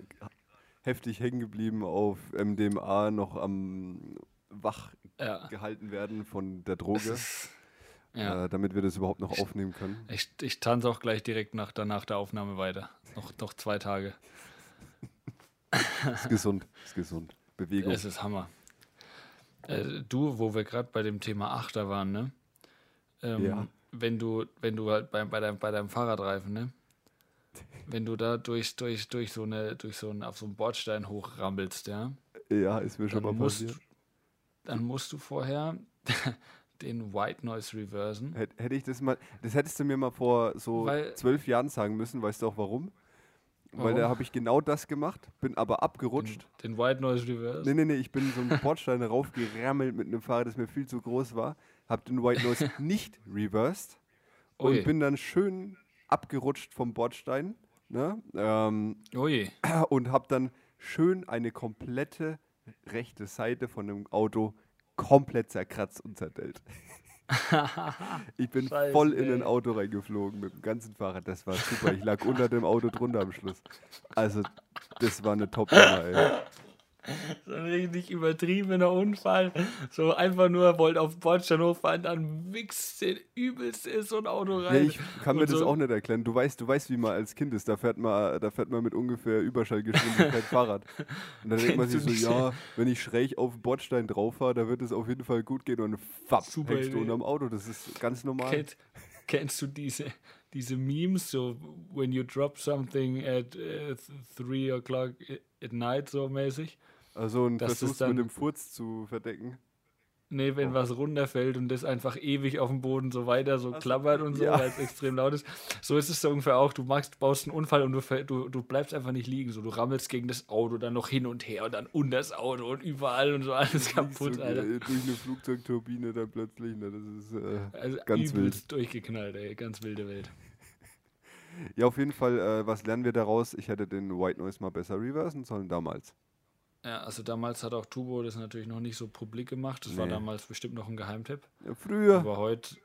heftig hängen geblieben auf MDMA, noch am wach Ja. gehalten werden von der Droge, Ja. äh, damit wir das überhaupt noch aufnehmen können. Ich, ich tanze auch gleich direkt nach, danach der Aufnahme weiter. Noch, noch zwei Tage. Ist gesund, ist gesund. Bewegung. Es ist Hammer. Äh, du, wo wir gerade bei dem Thema Achter waren, ne? Ähm, Ja. Wenn du, wenn du halt bei, bei, deinem, bei deinem Fahrradreifen, ne? Wenn du da durch, durch, durch so eine, durch so einen, auf so einen Bordstein hochrammelst, ja, ja, ist mir schon mal musst, passiert. dann musst du vorher den White Noise reversen. Hätt- Hätte ich das mal, das hättest du mir mal vor so Weil- zwölf Jahren sagen müssen, weißt du auch warum? Weil Warum? da habe ich genau das gemacht, bin aber abgerutscht. Den White Noise reverse. Nee, nee, nee, ich bin so einen Bordstein raufgerammelt mit einem Fahrrad, das mir viel zu groß war, habe den White Noise nicht reversed und Ui. bin dann schön abgerutscht vom Bordstein ne? ähm, und habe dann schön eine komplette rechte Seite von dem Auto komplett zerkratzt und zerdellt. ich bin Scheiße, voll in ein Auto reingeflogen mit dem ganzen Fahrrad. Das war super. Ich lag unter dem Auto drunter am Schluss. Also, das war eine Top-Nummer, ey. So ein richtig übertriebener Unfall. So einfach nur wollte auf den Bordstein hochfahren, dann wichst den übelst in so ein Auto rein. ich kann mir Und das so- auch nicht erklären. Du weißt, du weißt, wie man als Kind ist. Da fährt man, da fährt man mit ungefähr Überschallgeschwindigkeit Fahrrad. Und dann denkt man sich so, ja, wenn ich schräg auf den Bordstein drauf fahre, da wird es auf jeden Fall gut gehen. Und fapp, Super hängst du unterm Auto. Das ist ganz normal. Kennt, kennst du diese, diese Memes, so when you drop something at 3 o'clock at night, so mäßig? Also ein Das ist Versuch dann- mit dem Furz zu verdecken. Nee, wenn Oh. was runterfällt und das einfach ewig auf dem Boden so weiter so klappert und so, ja. weil es extrem laut ist. So ist es so ungefähr auch. Du machst, baust einen Unfall und du, du, du bleibst einfach nicht liegen. So, du rammelst gegen das Auto, dann noch hin und her und dann unter das Auto und überall und so alles kaputt, so, Alter. durch eine Flugzeugturbine dann plötzlich. Ne? Das ist äh, Also ganz übelst durchgeknallt, ey. Ganz wilde Welt. Ja, auf jeden Fall, äh, was lernen wir daraus? Ich hätte den White Noise mal besser reversen sollen damals. Ja, also damals hat auch Turbo das natürlich noch nicht so publik gemacht. Das war Nee. damals bestimmt noch ein Geheimtipp. Ja, früher. Aber heute,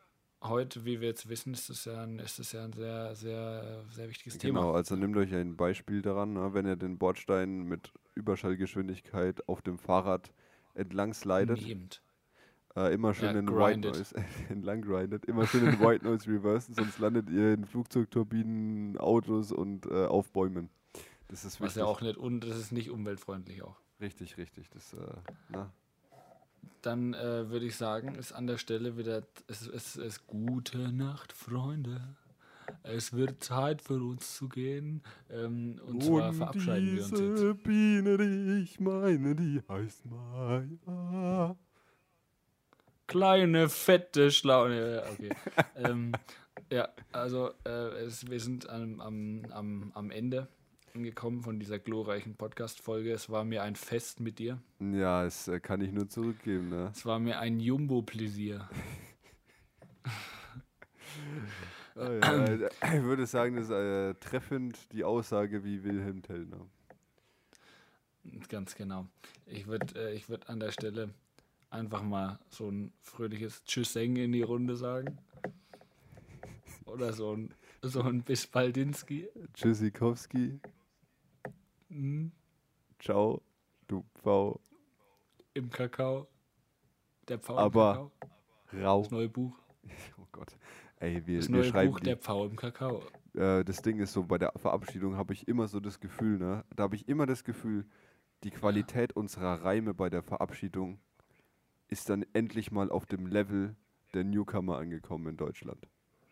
heute, wie wir jetzt wissen, ist das ja ein, ist das ja ein sehr, sehr, sehr wichtiges Genau, Thema. also nehmt euch ein Beispiel daran, ne, wenn ihr den Bordstein mit Überschallgeschwindigkeit auf dem Fahrrad entlang slidet, Nehmend. äh, immer schön Ja, den White. Noise entlang grindet, immer schön den White Noise reversen, sonst landet ihr in Flugzeugturbinen, Autos und äh, auf Bäumen. Das ist Was wichtig. ja auch nicht, und das ist nicht umweltfreundlich auch. Richtig, richtig. Das, äh, na, Dann äh, würde ich sagen, ist an der Stelle wieder, es ist, es gute Nacht, Freunde. Es wird Zeit für uns zu gehen. Ähm, und zwar verabschieden wir uns jetzt. diese Biene, die ich meine, die heißt Maya. Kleine, fette Schlaune. Ja, Okay. ähm, ja, also äh, es, wir sind am, am, am, am Ende angekommen von dieser glorreichen Podcast-Folge. Es war mir ein Fest mit dir. Ja, das äh, kann ich nur zurückgeben, ne? Es war mir ein Jumbo-Pläsier. Oh, ja, äh, ich würde sagen, das ist äh, treffend die Aussage wie Wilhelm Tellner. Ganz genau. Ich würde äh, ich würd an der Stelle einfach mal so ein fröhliches Tschüsseng in die Runde sagen. Oder so ein, so ein Bis Baldinski. Tschüssikowski, Mhm. ciao, du Pfau, Im Kakao. Der Pfau Aber- im Kakao. rau. Das neue Buch. Oh Gott. Ey, wir, Das wir neue schreiben Buch die, Der Pfau im Kakao. äh, das Ding ist so, bei der Verabschiedung habe ich immer so das Gefühl, ne? Da habe ich immer das Gefühl, die Qualität unserer Reime bei der Verabschiedung ist dann endlich mal auf dem Level der Newcomer angekommen in Deutschland.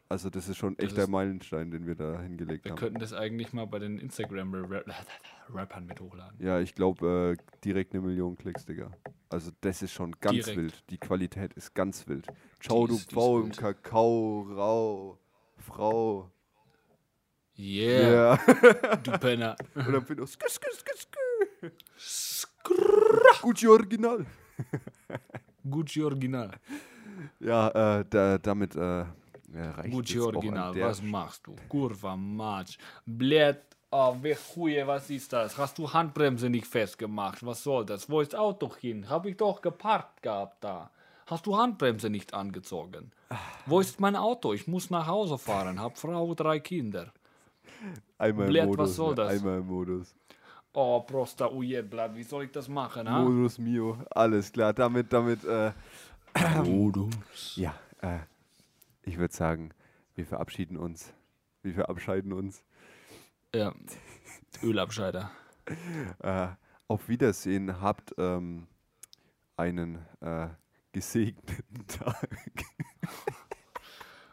Also das ist schon Das echt der ist- Meilenstein, den wir da hingelegt Wir haben. könnten das eigentlich mal bei den Instagram-Rappern mit hochladen. Ja, ich glaube, äh, direkt eine Million Klicks, Digga. Also das ist schon ganz Direkt. wild. Die Qualität ist ganz wild. Ciao, du Pfau im. Kakao, Rau, Frau. Yeah, Ja. du Penner. Und dann bin ich skü, skü, skü, skü. Gucci Original. Gucci Original. Ja, äh, da, damit äh, reicht Gucci Original, was machst du? Kurva Matsch. Blöd, oh, wie Chuje, was ist das? Hast du Handbremse nicht festgemacht? Was soll das? Wo ist das Auto hin? Hab ich doch geparkt gehabt da. Hast du Handbremse nicht angezogen? Wo ist mein Auto? Ich muss nach Hause fahren, hab Frau, drei Kinder. Einmal im Blöd, Modus. was soll das? Einmal im Modus. Oh, Prosta Ujetblatt, wie soll ich das machen, ha? Modus Mio. Alles klar. Damit, damit, äh, Modus. ja, äh, ich würde sagen, wir verabschieden uns. Wir verabscheiden uns. Ja, Ölabscheider. Äh, auf Wiedersehen. Habt ähm, einen äh, gesegneten Tag.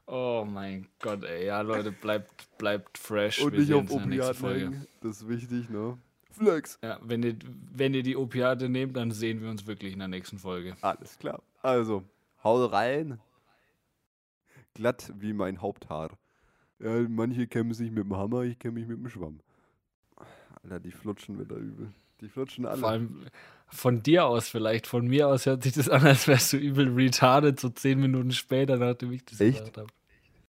Oh mein Gott, ey. Ja, Leute, bleibt, bleibt fresh. Und Wir nicht auf Opiaten hängen. Das ist wichtig, ne? Flex. Ja, wenn ihr, wenn ihr die Opiate nehmt, dann sehen wir uns wirklich in der nächsten Folge. Alles klar. Also, hau rein. Glatt wie mein Haupthaar. Ja, manche kämmen sich mit dem Hammer, ich kämme mich mit dem Schwamm. Alter, die flutschen wieder übel. Die flutschen alle. Vor allem von dir aus vielleicht. Von mir aus hört sich das an, als wärst du übel retarded, so zehn Minuten später, nachdem ich das Echt? gesagt habe.